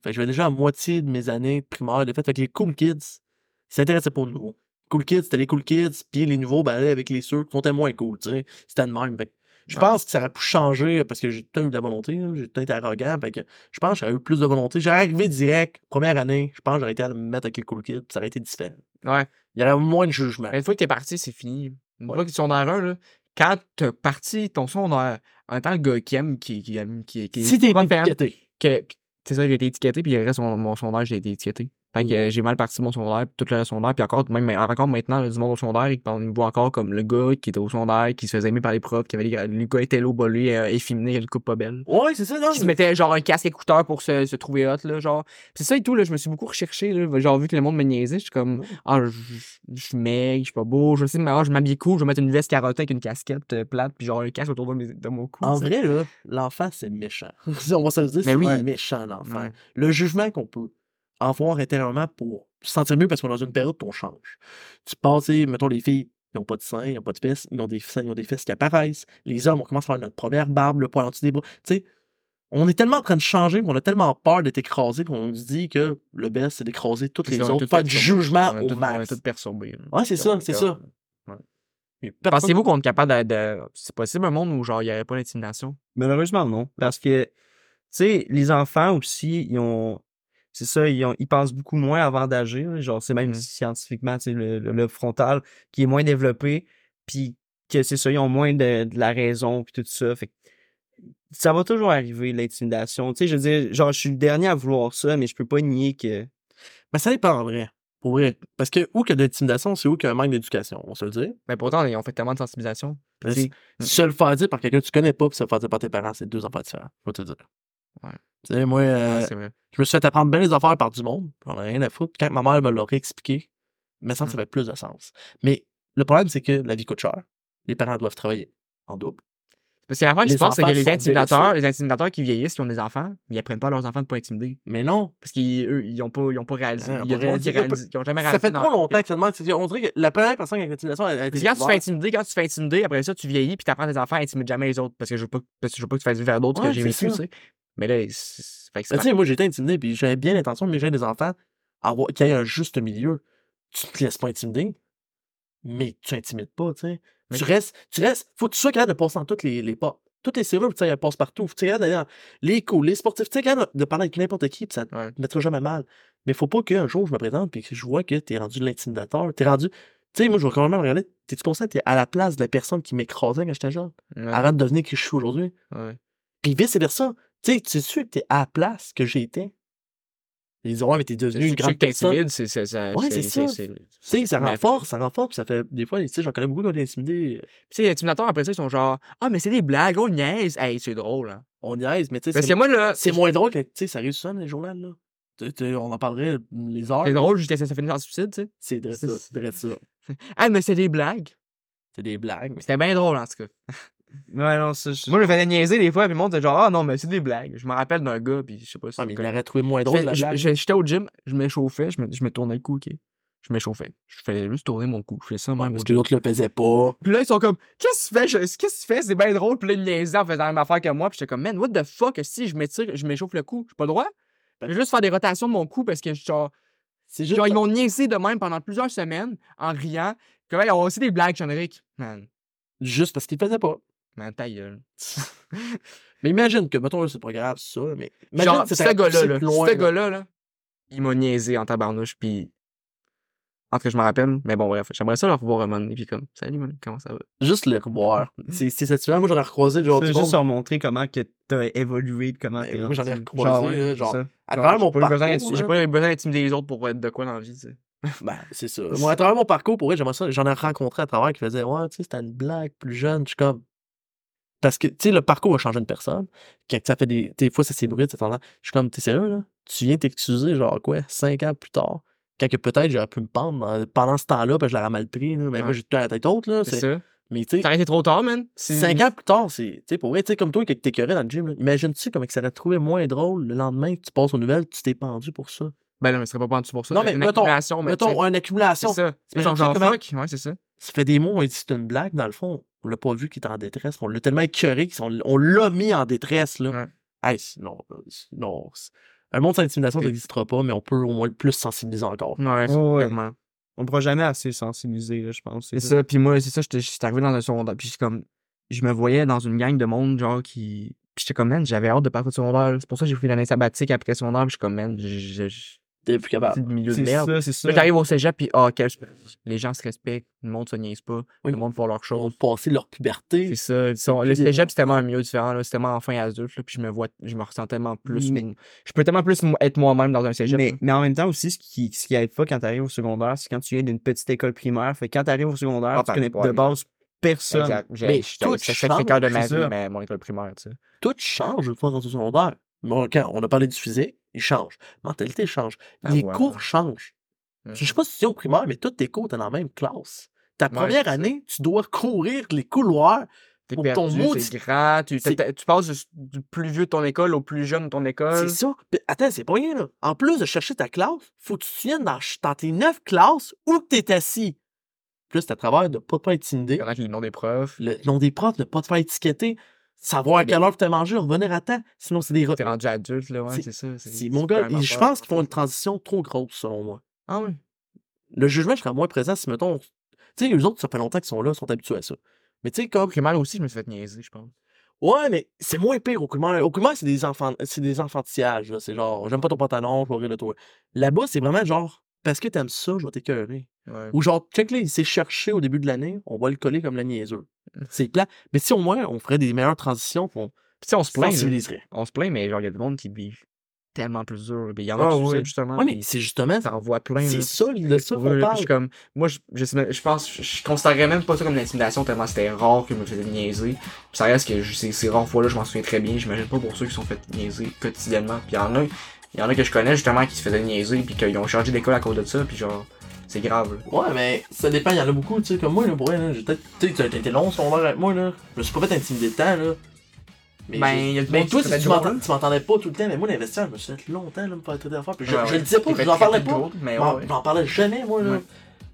Fait que j'avais déjà la moitié de mes années de primaire de fait. Fait que les cool kids s'intéressaient pour nous. Cool kids, c'était les cool kids, puis les nouveaux, ben, avec les ceux qui étaient moins cool, tu sais. C'était de même. Fait que je Ouais. pense que ça aurait pu changer parce que j'ai tout eu de la volonté, j'ai tout été arrogant. Fait que je pense que j'aurais eu plus de volonté. J'aurais arrivé direct, première année, je pense que j'aurais été à me mettre avec les cool kids, ça aurait été différent. Ouais. Il y aurait moins de jugement. Une fois que t'es parti, c'est fini. Une Ouais. fois que tu sont dans un, là, quand t'as parti ton secondaire, en étant le gars qui aime, qui, qui aime, qui, qui Si t'es étiqueté. que, c'est ça, j'ai été étiqueté, puis le reste, mon, mon secondaire, j'ai été étiqueté. Fait que Mm. euh, j'ai mal parti mon secondaire, puis tout le reste secondaire, puis encore, même encore maintenant, du monde au secondaire, ils on me voit encore comme le gars qui était au secondaire, qui se faisait aimer par les profs, qui avait les, le gars était l'eau bolé, euh, efféminé, le coupe pas belle. Ouais, c'est ça, non? Qui se mettait genre un casque écouteur pour se, se trouver hot, là, genre. C'est ça et tout, là, je me suis beaucoup recherché, là, genre vu que le monde me niaisait, je suis comme, ah, je je suis maigre, je suis pas beau, je sais, mais ah, je m'habille cool, je vais mettre une veste carottée avec une casquette euh, plate, puis genre un casque autour de, mes- de mon cou. En vrai, là, l'enfant, c'est méchant. On va se le dire, c'est oui. méchant, l'enfant. Ouais. Le jugement qu'on peut avoir intérieurement pour se sentir mieux parce qu'on est dans une période où on change. Tu passes, mettons, les filles, ils n'ont pas de seins, ils n'ont pas de fesses, ils ont des seins, ils ont des fesses qui apparaissent. Les hommes, on commence à faire notre première barbe, le poil en dessous des bras. Tu sais, on est tellement en train de changer, qu'on a tellement peur d'être écrasé qu'on se dit que le best, c'est d'écraser toutes les On autres, du perturbés. jugement On au tous- on est max. perturbés. Ouais, c'est ça, c'est ça. Pensez-vous qu'on est capable de. de- C'est possible un monde où genre il n'y aurait pas d'intimidation? Malheureusement, non. Parce que, tu sais, les enfants aussi, ils ont. C'est ça, ils, ont, ils pensent beaucoup moins avant d'agir. Genre, c'est même Mhm. scientifiquement, tu sais, le, le lobe frontal qui est moins développé. Puis que c'est ça, ils ont moins de, de la raison, puis tout ça. Fait que ça va toujours arriver, l'intimidation. Tu sais, je veux dire, genre, je suis le dernier à vouloir ça, mais je peux pas nier que. Mais ça dépend en vrai. Pour vrai. Parce que où qu'il y a de l'intimidation, c'est où qu'il y a un manque d'éducation, on se le dit. Mais pourtant, ils ont fait tellement de sensibilisation. Que Se le faire dire par quelqu'un que tu connais pas, puis se le faire dire par tes parents, c'est deux affaires différentes. Faut te dire. Ouais. Tu sais, moi, euh, ouais, je me suis fait apprendre bien les affaires par du monde. J'en ai rien à foutre. Quand ma mère me l'aurait expliqué, mais ça, ça Mm. fait plus de sens. Mais le problème, c'est que la vie coûte cher. Les parents doivent travailler en double. Parce que la fois qui se passe, c'est que les intimidateurs, les intimidateurs qui vieillissent, qui ont des enfants, ils apprennent pas à leurs enfants de pas intimider. Mais non. Parce qu'ils ils ont pas, ils ont pas réalisé. Ils ont Il y a pas du monde qui, réalisé. qui jamais Ça fait trop longtemps que ça demande. On dirait que la première personne l'intimidation, elle a été Parce que quand tu fais intimider, quand tu fais intimider, après ça, tu vieillis puis t'apprends à tes enfants à intimider jamais les autres. Parce que je veux pas, parce que je veux pas que tu fasses vivre à d'autres que j'ai vécu, tu sais. Mais là, fait que Ben, tu sais, moi, j'étais intimidé, puis j'avais bien l'intention, mais j'ai des enfants, qu'il y ait un juste milieu. Tu te laisses pas intimider, mais tu intimides pas, tu sais. Mais- Tu restes, tu restes, faut que tu sois capable de passer dans toutes les, les pas. Toutes les serrures, tu sais, elles passent partout. Faut que tu d'aller dans les cours, les sportifs, tu sais, capable de parler avec n'importe qui, puis ça te Ouais. mettra jamais mal. Mais faut pas qu'un jour, je me présente, puis que je vois que t'es rendu l'intimidateur. T'es rendu, tu sais, moi, je vais quand même me regarder, t'es-tu conscient que t'es à la place de la personne qui m'écrasait quand j'étais jeune, Ouais, avant de devenir qui je suis aujourd'hui? ouais. Puis vice versa. Tu sais, tu sais sûr que t'es à la place que été. Ils disent, ouais, mais t'es devenu une grande personne. c'est c'est- ça. Ouais, c'est ça. Tu sais, ça renforce, ça renforce, ça fait, des fois, tu sais, j'en connais beaucoup qui ont été intimidés. Tu sais, les intimidateurs, après ça, ils sont genre, ah, mais c'est des blagues, oh, niaise. Hey, c'est drôle, hein. On niaise, mais tu sais, Parce c'est- que moi, là, c'est moins drôle que, tu sais, ça arrive souvent dans les journaux, là. Tu- tu- on en parlerait les heures. c'est drôle jusqu'à ce que ça finisse en suicide, tu sais. C'est vrai ça, c'est vrai ça. Ah, mais c'est des blagues. C'est des blagues. mais- C'était bien drôle, en tout cas. Ouais, non, ça. je- Moi, je me faisais niaiser des fois, puis le monde était genre, ah non, mais c'est des blagues. Je me rappelle d'un gars, puis je sais pas si. Ah, mais il l'aurait trouvé moins drôle, la Je- blague. je- J'étais au gym, je m'échauffais, je me, je me tournais le cou, ok. Je m'échauffais. Je faisais juste tourner mon cou. Je fais ça Ouais, même. parce que l'autre le faisait pas. Puis là, ils sont comme, qu'est-ce que tu fais? Je- Qu'est-ce que tu fais? C'est bien drôle. Puis là, ils me niaisaient en faisant la même affaire que moi. Puis j'étais comme, man, what the fuck? Si je m'étire, je m'échauffe le cou, j'ai pas le droit? Je vais juste faire des rotations de mon cou parce que genre, juste. genre ils m'ont niaisé de même pendant plusieurs semaines en riant. Ouais, ils ont aussi des blagues, Jean-Éric. Man, Juste parce qu'il faisait pas. Man, ta gueule. Mais imagine que, mettons, c'est pas grave, ça, mais. imagine Genre, que ce gars-là, là, ce là. gars-là, là, il m'a niaisé en tabarnouche, puis En tout cas, je me rappelle. Mais bon, bref, j'aimerais ça leur revoir un moment donné, puis comme, salut, man, comment ça va? Juste le revoir. C'est c'est satisfaisant. Moi, j'en ai recroisé genre veux juste montrer comment que t'as évolué, comment t'es moi, j'en ai recroisé, c'est genre, à travers mon j'ai pas eu besoin parcours, J'ai pas eu besoin d'intimider les autres pour être de quoi dans la vie, tu sais. Ben, c'est ça. Moi, à travers mon parcours, pour vrai, j'aimerais ça. J'en ai rencontré à travers qui faisaient, ouais, tu sais, c'était une blague plus jeune. Je suis comme. Parce que, tu sais, le parcours a changé une personne. Quand ça fait des. Des fois, ça s'ébruite, ça Je suis comme, t'es sérieux, là? Tu viens t'excuser, genre, quoi, cinq ans plus tard? Quand que peut-être j'aurais pu me pendre euh, pendant ce temps-là, parce que je l'aurais mal pris, là. Mais moi, j'ai tout à la tête haute, là. C'est ça. Mais, tu sais, T'as arrêté trop tard, man. Cinq ans plus tard, c'est. Tu sais, pour vrai, tu sais, comme toi, que t'es curé dans le gym, imagine-tu comment que ça aurait trouvé moins drôle le lendemain que tu passes aux nouvelles, tu t'es pendu pour ça? Ben non, mais ce serait pas pendu pour ça. Non, mais une mettons- accumulation, Mettons, une accumulation. C'est ça. C'est genre, genre fuck. Ouais, c'est ça. Ça fait des mots, on dit c'est une blague, dans le fond. On l'a pas vu qu'il est en détresse. On l'a tellement écœuré qu'on on l'a mis en détresse, là. Ouais. Hey, c'est- non, non. Un monde sans intimidation, n'existera pas, mais on peut au moins le plus sensibiliser encore. Ouais, Ouais. On pourra jamais assez sensibiliser, là, je pense. C'est ça. Puis moi, c'est ça, j'étais j'étais arrivé dans un secondaire. Puis j'étais comme, je me voyais dans une gang de monde, genre, qui. Puis j'étais comme, man, j'avais hâte de partir de secondaire. C'est pour ça que j'ai fait l'année sabbatique après secondaire. Puis je suis comme, man, je- je- je- T'es plus capable. c'est le milieu de C'est merde. ça, c'est ça. Là, au cégep, puis ah, quel... les gens se respectent, le monde se niaise pas, Oui. le monde fait leur Ils chose. ont passé leur puberté. C'est ça. ils sont- Le cégep, c'est tellement un milieu différent. là, C'est tellement enfin adulte. Là, puis je me vois, je me ressens tellement plus. Mais- Je peux tellement plus être moi-même dans un cégep. Mais, mais en même temps aussi, ce qui, ce qui aide pas quand t'arrives au secondaire, c'est quand tu viens d'une petite école primaire. Fait que quand t'arrives au secondaire, Ah, tu connais ouais, de base personne. Exact. J'ai- Mais tout C'est chaque cœur de ma vie, ça. mais mon école primaire, tu sais. Tout change une fois rendu au secondaire. Bon, quand on a parlé du physique, il change. Mentalité change. Ah, Les ouais. cours changent. Je sais pas si c'est au primaire, mais toutes tes cours, t'es dans la même classe. Ta Ouais, première année, tu dois courir les couloirs Pour perdu, ton grand, tu, t'as- tu passes du, plus vieux de ton école au plus jeune de ton école. C'est ça. Puis, attends, c'est pas rien, là. En plus de chercher ta classe, faut que tu te souviennes dans, dans tes neuf classes où que t'es assis. Plus, à travers de pas te faire intimider, les noms des profs. le nom des profs, de pas te faire étiqueter, savoir à quelle heure tu as mangé, revenir à temps. Sinon, c'est des... T'es rendu adulte, là, ouais, C'est- ça. c'est- Mon gars, je pense qu'ils font une transition trop grosse, selon moi. Ah oui. Le jugement serait moins présent si, mettons... Tu sais, eux autres, ça fait longtemps qu'ils sont là, ils sont habitués à ça. Mais tu sais, Au comme... primaire aussi, je me suis fait niaiser, je pense. Ouais, mais c'est moins pire au primaire. Au primaire, c'est des enfants, c'est des enfantillages, là. C'est genre, j'aime pas ton pantalon, je vais rire de toi. Là-bas, c'est vraiment genre, parce que t'aimes ça, je vais t'écœurer. Ouais. Ou genre, check là, il s'est cherché au début de l'année, on va le coller comme la niaiseux. C'est plat. Mais si au moins, on ferait des meilleures transitions, on Puis on se plaint. On se plaint, mais genre, il y a du monde qui vivent tellement plus dur. Il y en Ah a qui ouais. suivent, justement. Ouais, mais c'est justement, T'en vois plein. c'est ça, de ça qu'on parle. comme, moi, je, je, pense, je, je considérais même pas ça comme une intimidation tellement c'était rare que je me faisais niaiser. Puis ça reste que je- ces, ces rares fois-là, je m'en souviens très bien. J'imagine pas pour ceux qui sont fait niaiser quotidiennement. Puis il y en a, il y en a que je connais justement qui se faisaient niaiser puis qu'ils ont changé d'école à cause de ça. Puis genre, c'est grave. là. Ouais, mais ça dépend, il y en a beaucoup, tu sais, comme moi, là, pour là, j'ai peut-être, tu sais, t'as été long son avec moi, là. Je me suis pas fait intimider de temps, là. Mais, Ben, y a du mais toi, si tu drôle. tu m'entendais pas tout le temps, mais moi, l'investisseur, je me suis fait longtemps, là, me faire traiter d'affaires. Puis je, Ouais, je ouais. le disais pas, je n'en parlais pas. Mais Je ouais, m'en- ouais. J'en parlais jamais, moi, là.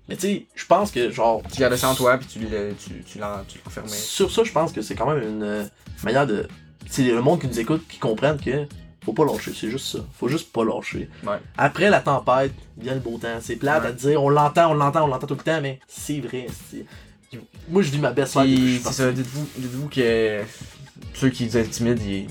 Mais tu sais, je pense que, genre, Tu gardais ça en toi puis tu le- tu, tu l'enfermais. sur ça, je pense que c'est quand même une euh, manière de. C'est le monde qui nous écoute qui comprenne que faut pas lâcher, c'est juste ça. Faut juste pas lâcher. Ouais. Après la tempête, vient le beau temps. C'est plate Ouais. à te dire, on l'entend, on l'entend, on l'entend tout le temps, mais c'est vrai. c'est- Moi, je vis ma best life c'est ça, dites-vous, dites-vous que ceux qui sont timides, ils,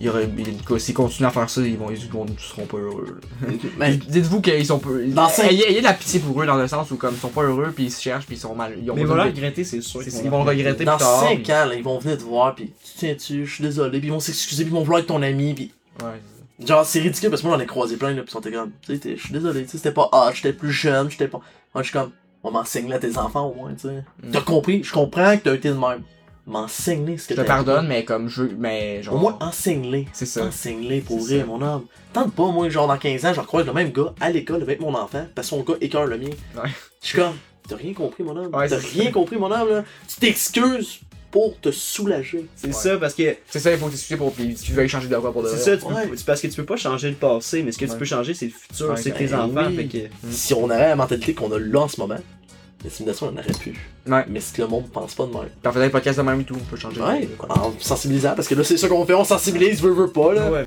ils auraient- ils- s'ils continuent à faire ça, ils vont, ils vont- ils seront pas heureux. Dites-vous qu'ils sont pas. Dans ayez, ayez de la pitié pour eux dans le sens où comme ils sont pas heureux puis ils se cherchent puis ils sont mal. Ils, ont Mais ils besoin vont le regretter, c'est sûr. ils vont le regretter dans plus tard. 5 ans, là, ils vont venir te voir, puis tu tiens-tu, je suis désolé, puis ils vont s'excuser, puis ils vont vouloir être ton ami, puis- Ouais. Genre, c'est ridicule parce que moi j'en ai croisé plein, là, pis ils sont comme, tu sais, je suis désolé, tu sais, c'était pas, ah, j'étais plus jeune, j'étais pas. Moi, je suis comme, on m'enseigne à tes enfants au moins, tu sais. Mm. T'as compris, je comprends que t'as été de même. M'enseigne ce que Je te pardonne, mais comme je. Mais genre. Au moins, enseigne-les. c'est ça. Enseigne-les pour ça. mon homme. Tente pas, moi, genre, dans 15 ans, je recroise le même gars à l'école avec mon enfant, parce que son gars écœure le mien. Ouais. Je suis comme, t'as rien compris, mon homme. Ouais, t'as rien compris, mon homme, là. Tu t'excuses pour te soulager. C'est Ouais. ça, parce que C'est ça, il faut t'excuser pour. Puis tu veux changer de quoi pour de c'est ça, tu Ouais. parce que tu peux pas changer le passé, mais ce que tu peux changer, c'est le futur, Ouais, c'est ben tes enfants. oui. Fait que... Si on aurait la mentalité qu'on a là en ce moment, l'intimidation, on en aurait plus. Ouais. Mais ce que le monde pense pas de même. Puis en faisant des podcasts de même et tout, on peut changer. Ouais, en sensibilisant, parce que là, c'est ça qu'on fait, on sensibilise, veut, veut pas, là. Ouais.